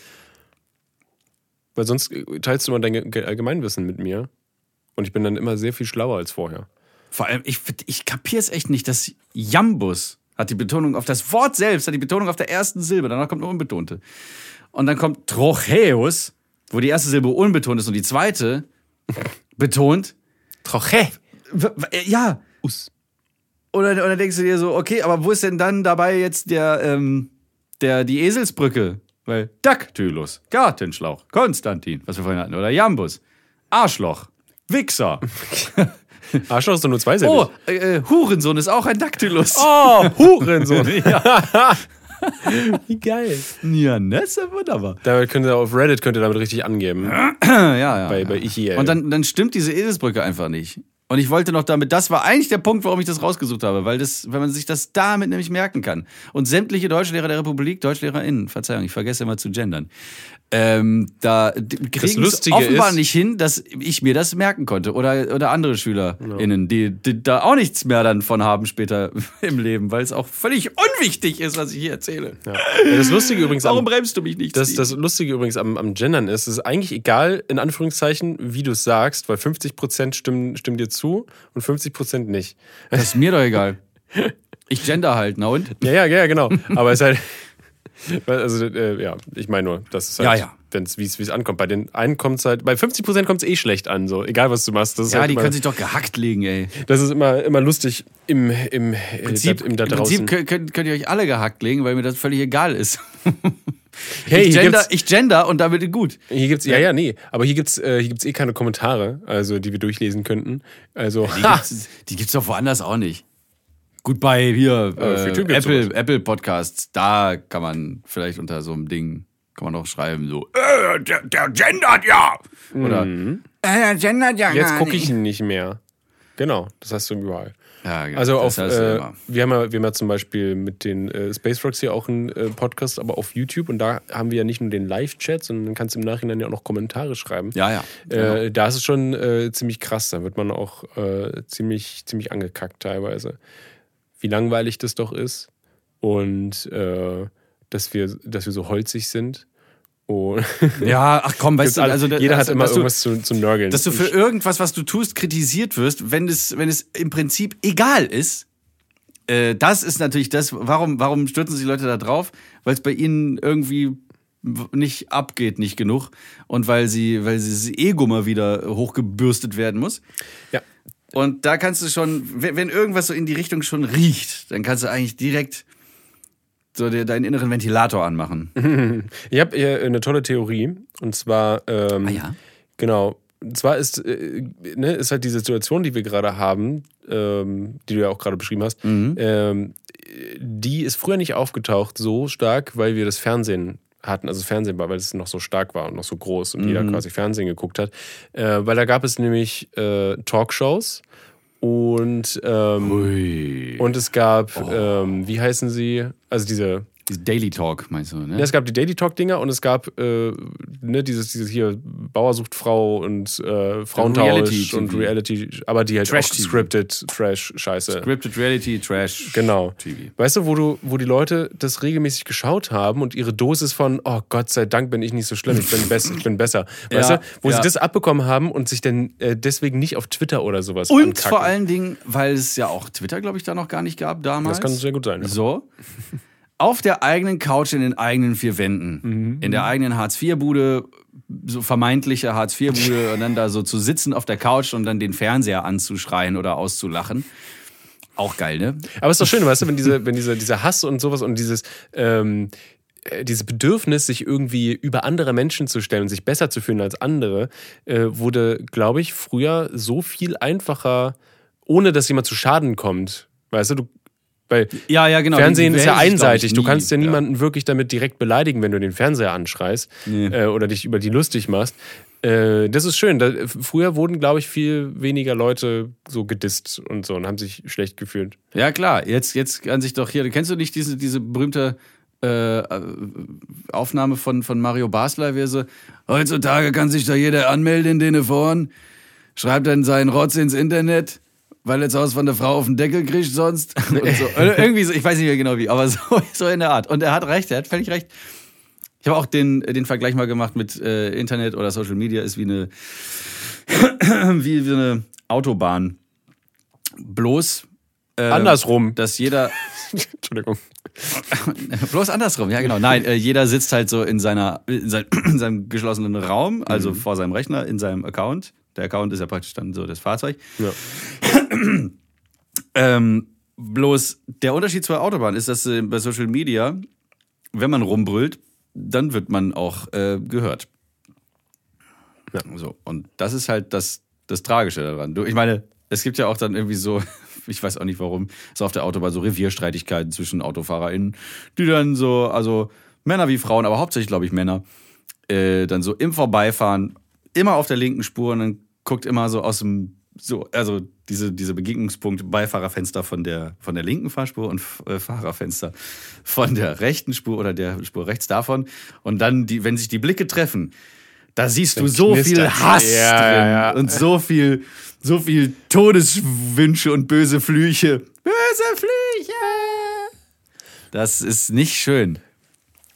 Weil sonst äh, teilst du immer dein Ge- Allgemeinwissen mit mir. Und ich bin dann immer sehr viel schlauer als vorher. Vor allem, ich, ich kapiere es echt nicht, dass Jambus hat die Betonung auf das Wort selbst, hat die Betonung auf der ersten Silbe, danach kommt eine unbetonte. Und dann kommt Trocheus, wo die erste Silbe unbetont ist und die zweite betont. Troche. Äh, Ja. Us. Oder, oder denkst du dir so, okay, aber wo ist denn dann dabei jetzt der, ähm, der, die Eselsbrücke? Weil Daktylus, Gartenschlauch, Konstantin, was wir vorhin hatten, oder Jambus, Arschloch, Wichser. Arschloch ist doch nur zwei Oh, äh, äh, Hurensohn ist auch ein Daktylus. oh Hurensohn. Ja. Wie geil. ja, ne, ist ja wunderbar. Damit könnt ihr auf Reddit könnt ihr damit richtig angeben. Ja, ja. Bei, ja. bei ICL. Und dann, dann stimmt diese Eselsbrücke einfach nicht. Und ich wollte noch damit, das war eigentlich der Punkt, warum ich das rausgesucht habe, weil das, wenn man sich das damit nämlich merken kann. Und sämtliche Deutschlehrer der Republik, DeutschlehrerInnen, Verzeihung, ich vergesse immer zu gendern, ähm, da kriegen es offenbar ist- nicht hin, dass ich mir das merken konnte. Oder, oder andere SchülerInnen, die, die da auch nichts mehr dann von haben später im Leben, weil es auch völlig unwichtig ist, was ich hier erzähle. ja. Das Lustige übrigens Warum am, bremst du mich nicht? das, das Lustige übrigens am, am Gendern ist, es ist eigentlich egal, in Anführungszeichen, wie du es sagst, weil 50% stimmen, stimmen dir zu und 50% nicht. das ist mir doch egal. Ich gender halt, na und? Ja, ja, ja, genau. Aber es ist halt. Also, äh, ja, ich meine nur, das ist halt, Ja, ja. wenn's, wie es ankommt. Bei den einen kommt es halt, bei 50% kommt es eh schlecht an, so, egal was du machst. Ja, halt die immer, können sich doch gehackt legen, ey. Das ist immer, immer lustig im, im, äh, Prinzip, da, im da Im draußen. Prinzip könnt, könnt, könnt ihr euch alle gehackt legen, weil mir das völlig egal ist. hey, ich, gender, ich gender und damit gut. hier gibt's, ja, ja, nee, aber hier gibt's, äh, hier gibt's eh keine Kommentare, also, die wir durchlesen könnten. Also, Die gibt's, die gibt's doch woanders auch nicht. Gut, bei hier Äh, auf äh, Apple, sowas. Apple Podcasts, da kann man vielleicht unter so einem Ding, kann man noch schreiben, so, äh, der, der gendert ja. Oder, äh, der gendert ja Mhm. jetzt gucke ich ihn nicht mehr. Genau, das hast du überall. Ja, genau, Also auf, äh, wir, haben ja, wir haben ja zum Beispiel mit den äh, Space Rocks hier auch einen äh, Podcast, aber auf YouTube und da haben wir ja nicht nur den Live-Chat, sondern kannst du im Nachhinein ja auch noch Kommentare schreiben. Ja, ja. Äh, da ist es schon äh, ziemlich krass, da wird man auch äh, ziemlich, ziemlich angekackt teilweise. Wie langweilig das doch ist und dass, wir, dass wir so holzig sind. Und Ja, ach komm, weißt du, also jeder also, hat immer dass du- irgendwas zu, zu nörgeln. dass du für irgendwas, was du tust, kritisiert wirst, wenn es, wenn es im Prinzip egal ist. Äh, das ist natürlich das, warum, warum stürzen sich die Leute da drauf? Weil es bei ihnen irgendwie nicht abgeht, nicht genug. Und weil sie, weil sie das Ego mal wieder hochgebürstet werden muss. ja. Und da kannst du schon, wenn, wenn irgendwas so in die Richtung schon riecht, dann kannst du eigentlich direkt so dir deinen inneren Ventilator anmachen. Ich habe hier eine tolle Theorie und zwar ähm, Ah ja? Genau. Und zwar ist, äh, ne, ist halt die Situation, die wir gerade haben, ähm, die du ja auch gerade beschrieben hast, Mhm. ähm, die ist früher nicht aufgetaucht so stark, weil wir das Fernsehen hatten, also das Fernsehen war, weil es noch so stark war und noch so groß und Mhm. jeder quasi Fernsehen geguckt hat. Äh, weil da gab es nämlich äh, Talkshows und, ähm, Ui. und es gab, Oh. ähm, wie heißen sie? Also diese Diese Daily Talk, meinst du, ne? ja, es gab die Daily Talk Dinger und es gab äh, ne, dieses, dieses hier Bauer sucht Frau und äh, Frauentausch und Reality, aber die halt Trash auch scripted Trash Scheiße. Scripted Reality, Trash. Genau. TV. Weißt du, wo du, wo die Leute das regelmäßig geschaut haben und ihre Dosis von, oh Gott sei Dank bin ich nicht so schlimm, ich bin, bess ich bin besser. Weißt Ja, du, wo ja. sie das abbekommen haben und sich dann äh, deswegen nicht auf Twitter oder sowas Und ankacken. vor allen Dingen, weil es ja auch Twitter, glaube ich, da noch gar nicht gab damals. Das kann sehr gut sein. Ja. So. Auf der eigenen Couch in den eigenen vier Wänden. Mhm. In der eigenen Hartz-IV-Bude, so vermeintliche Hartz-IV-Bude, und dann da so zu sitzen auf der Couch und dann den Fernseher anzuschreien oder auszulachen. Auch geil, ne? Aber es ist doch schön, weißt du, wenn diese, wenn diese, dieser Hass und sowas und dieses, ähm, äh, dieses Bedürfnis, sich irgendwie über andere Menschen zu stellen und sich besser zu fühlen als andere, äh, wurde, glaube ich, früher so viel einfacher, ohne dass jemand zu Schaden kommt. Weißt du, du weil Ja, ja, genau. Fernsehen ist ja einseitig. Du kannst ja niemanden wirklich damit direkt beleidigen, wenn du den Fernseher anschreist Nee. äh, oder dich über die lustig machst. Äh, das ist schön. Da, früher wurden, glaube ich, viel weniger Leute so gedisst und so und haben sich schlecht gefühlt. Ja, klar. Jetzt, jetzt kann sich doch hier, kennst du nicht diese, diese berühmte äh, Aufnahme von, von Mario Basler, wie er so, heutzutage kann sich da jeder anmelden in den Foren, schreibt dann seinen Rotz ins Internet, weil zu Hause von der Frau auf den Deckel kriegt sonst. Und so. Oder Irgendwie so, ich weiß nicht mehr genau wie, aber so, so in der Art. Und er hat recht, er hat völlig recht. Ich habe auch den, den Vergleich mal gemacht mit äh, Internet oder Social Media ist wie eine wie so eine Autobahn. Bloß, ähm, Andersrum. dass jeder, Entschuldigung. bloß andersrum, ja genau. Nein, äh, jeder sitzt halt so in, seiner, in, sein, in seinem geschlossenen Raum, also vor seinem Rechner, in seinem Account. Der Account ist ja praktisch dann so das Fahrzeug. Ja. Ähm, bloß der Unterschied zur Autobahn ist, dass äh, bei Social Media, wenn man rumbrüllt, dann wird man auch äh, gehört. Ja. So, und das ist halt das, das Tragische daran. Du, ich meine, es gibt ja auch dann irgendwie so, ich weiß auch nicht warum, so auf der Autobahn so Revierstreitigkeiten zwischen AutofahrerInnen, die dann so, also Männer wie Frauen, aber hauptsächlich glaube ich Männer, äh, dann so im Vorbeifahren, immer auf der linken Spur und dann guckt immer so aus dem, so, also diese, diese Begegnungspunkt Beifahrerfenster von der, von der linken Fahrspur und äh, Fahrerfenster von der rechten Spur oder der Spur rechts davon. Und dann, die, wenn sich die Blicke treffen, da siehst du so viel. Hass Ja, drin ja, ja. und so viel, so viel Todeswünsche und böse Flüche. Böse Flüche! Das ist nicht schön.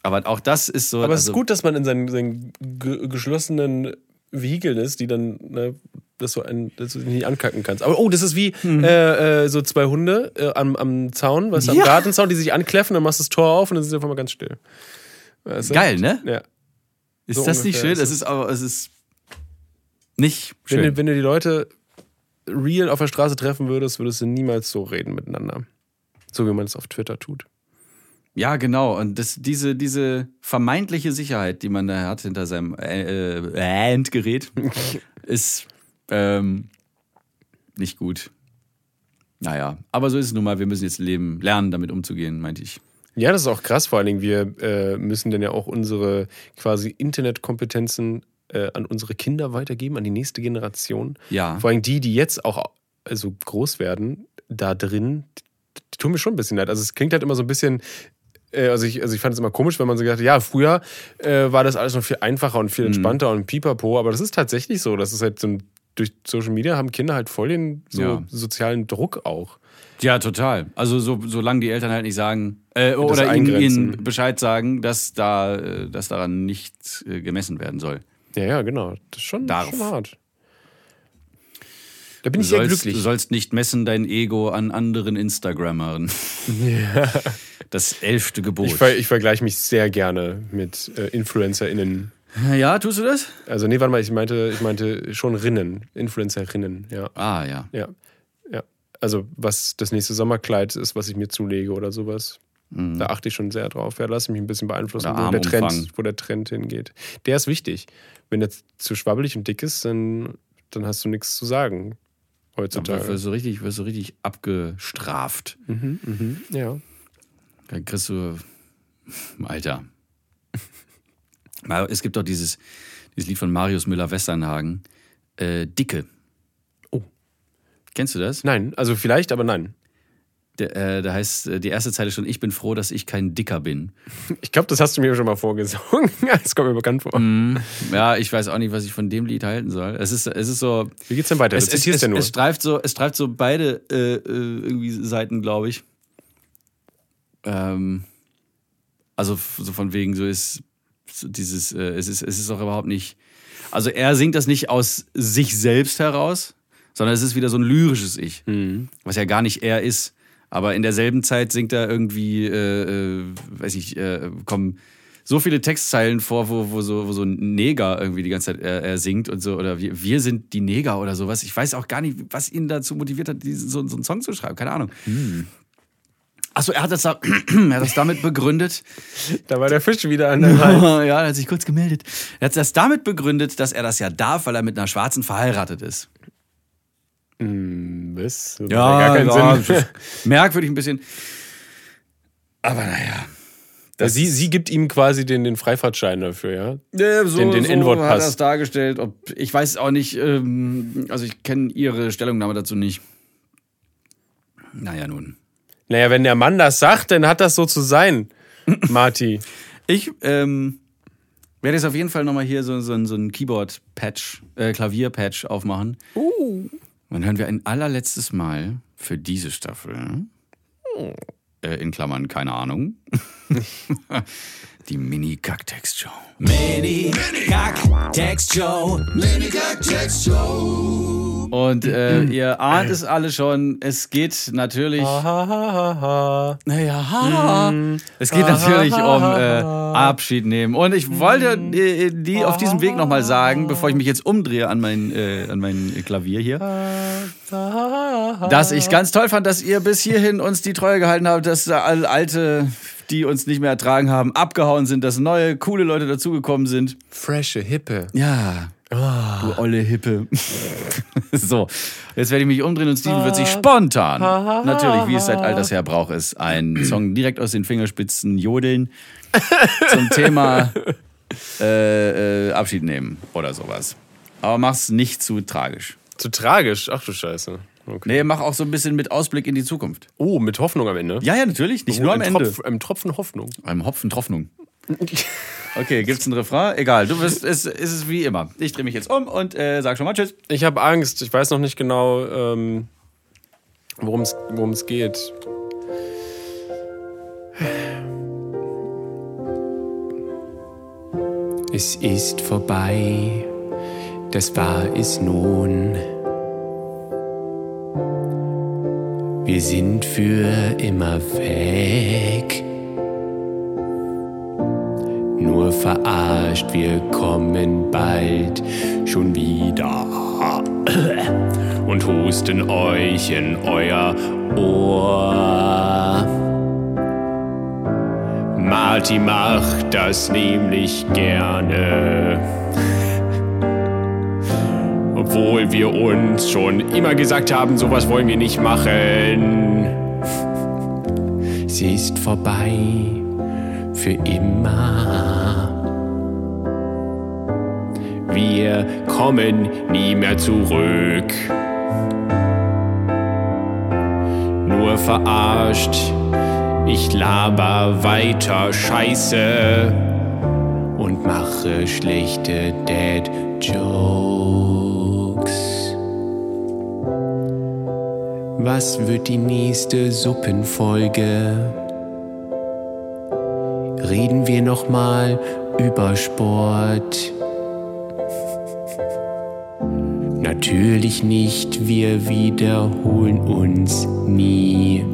Aber auch das ist so. Aber es also- ist gut, dass man in seinen, seinen ge- geschlossenen Vehikeln ist, die dann, ne, dass du, ein, dass du dich nicht ankacken kannst. Aber oh, das ist wie Hm. äh, äh, so zwei Hunde äh, am, am Zaun, weißt du, am Ja. Gartenzaun, die sich ankläffen, dann machst du das Tor auf und dann sind sie einfach mal ganz still. Weißt du? Geil, ne? Ja. Ist So das nicht ungefähr schön? ist Es ist aber, es ist nicht Wenn schön. du, wenn du die Leute real auf der Straße treffen würdest, würdest du niemals so reden miteinander. So wie man es auf Twitter tut. Ja, genau. Und das, diese, diese vermeintliche Sicherheit, die man da hat hinter seinem äh, äh, Endgerät, ist ähm, nicht gut. Naja, aber so ist es nun mal. Wir müssen jetzt leben, lernen, damit umzugehen, meinte ich. Ja, das ist auch krass. Vor allen Dingen, wir äh, müssen dann ja auch unsere quasi Internetkompetenzen äh, an unsere Kinder weitergeben, an die nächste Generation. Ja. Vor allem die, die jetzt auch also groß werden, da drin, die tun mir schon ein bisschen leid. Also es klingt halt immer so ein bisschen. Äh, Also ich, also ich fand es immer komisch, wenn man so gesagt hat, ja, früher äh, war das alles noch viel einfacher und viel entspannter und pipapo, aber das ist tatsächlich so. Das ist halt so ein, durch Social Media haben Kinder halt voll den so Ja. sozialen Druck auch. Ja, total. Also so, solange die Eltern halt nicht sagen äh, oder ihnen, ihnen Bescheid sagen, dass da, äh, dass daran nicht äh, gemessen werden soll. Ja, ja, genau. Das ist schon, Darf. schon hart. Da bin ich sehr sollst, glücklich. du sollst nicht messen dein Ego an anderen Instagrammern. Das elfte Gebot. Ich, ver ich vergleiche mich sehr gerne mit äh, InfluencerInnen. ja, tust du das? Also, nee, warte mal, ich meinte, ich meinte schon Rinnen. InfluencerInnen, ja. Ah, ja. Ja. Ja. Also, was das nächste Sommerkleid ist, was ich mir zulege oder sowas. Da achte ich schon sehr drauf. Ja, lasse mich ein bisschen beeinflussen, Mhm. Oder wo der. Trend, wo der Trend hingeht. Der ist wichtig. Wenn der zu schwabbelig und dick ist, dann, dann hast du nichts zu sagen Heutzutage. wirst du richtig, wirst du richtig abgestraft. Ja. Dann kriegst du. Alter. Es gibt doch dieses, dieses Lied von Marius Müller-Westernhagen. Äh, Dicke. Oh. Kennst du das? Nein, also vielleicht, aber nein. Äh, da heißt äh, die erste Zeile schon: Ich bin froh, dass ich kein Dicker bin. Ich glaube, das hast du mir schon mal vorgesungen. Das kommt mir bekannt vor. Ja, ich weiß auch nicht, was ich von dem Lied halten soll. Es ist, es ist so. Wie geht's denn weiter? Es, es, es, nur. es streift so, es streift so beide äh, äh, irgendwie Seiten, glaube ich. Ähm, also so von wegen so ist so dieses, äh, es ist, es ist auch überhaupt nicht. Also er singt das nicht aus sich selbst heraus, sondern es ist wieder so ein lyrisches Ich, was ja gar nicht er ist. Aber in derselben Zeit singt er irgendwie, äh, äh, weiß ich, äh, kommen so viele Textzeilen vor, wo, wo, so, wo so ein Neger irgendwie die ganze Zeit äh, er singt und so, oder wir, wir sind die Neger oder sowas. Ich weiß auch gar nicht, was ihn dazu motiviert hat, diesen, so, so einen Song zu schreiben. Keine Ahnung. Achso, er hat das, da, er hat das damit begründet. Da war der Fisch wieder an der Reihe. ja, er hat sich kurz gemeldet. Er hat das damit begründet, dass er das ja darf, weil er mit einer Schwarzen verheiratet ist. Was? Das Ja, macht gar keinen ja, merkwürdig ein bisschen. Aber naja. Das sie, sie gibt ihm quasi den, den Freifahrtschein dafür, ja? Ja, so, Den- den so N-Wort-Pass. hat er es dargestellt. Ob, ich weiß auch nicht, ähm, also ich kenne ihre Stellungnahme dazu nicht. Naja, nun. Naja, wenn der Mann das sagt, dann hat das so zu sein, Marty. Ich ähm, werde jetzt auf jeden Fall nochmal hier so, so, so ein Keyboard-Patch, äh, Klavier-Patch aufmachen. Uh. Dann hören wir ein allerletztes Mal für diese Staffel, äh, in Klammern, keine Ahnung, Die Mini-Kack-Text-Show. Mini Kack Text Show. Mini Kack Text Show. Und äh, ihr ahnt es alle schon, es geht natürlich. Naja, es geht natürlich um äh, Abschied nehmen. Und ich wollte äh, die auf diesem Weg nochmal sagen, bevor ich mich jetzt umdrehe an mein, äh, an mein Klavier hier, dass ich ganz toll fand, dass ihr bis hierhin uns die Treue gehalten habt, dass alte, die uns nicht mehr ertragen haben, abgehauen sind, dass neue, coole Leute dazugekommen sind. Fresche, hippe. Ja. Du olle Hippe. so, jetzt werde ich mich umdrehen und Steven wird sich spontan, natürlich, wie es seit alters her Brauch ist, einen Song direkt aus den Fingerspitzen jodeln zum Thema äh, äh, Abschied nehmen oder sowas. Aber mach's nicht zu tragisch. Zu tragisch. Ach du Scheiße. Okay. Nee, mach auch so ein bisschen mit Ausblick in die Zukunft. Oh, mit Hoffnung am Ende. Ja, ja, natürlich, nicht nur am Ende. Tropf, ein Tropfen Hoffnung. Einem Hopfen Troffnung. Okay, gibt's einen Refrain? Egal, du bist, es ist es wie immer. Ich drehe mich jetzt um und äh, sag schon mal Tschüss. Ich habe Angst. Ich weiß noch nicht genau, ähm, worum es geht. Es ist vorbei, das war es nun. Wir sind für immer weg. Nur verarscht, wir kommen bald schon wieder und husten euch in euer Ohr. Marty macht das nämlich gerne. Obwohl wir uns schon immer gesagt haben, sowas wollen wir nicht machen. Sie ist vorbei für immer. Wir kommen nie mehr zurück. Nur verarscht, ich laber weiter Scheiße und mache schlechte Dead Jokes. Was wird die nächste Suppenfolge? Reden wir noch mal über Sport? Natürlich nicht, wir wiederholen uns nie.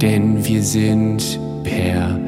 Denn wir sind perfekt.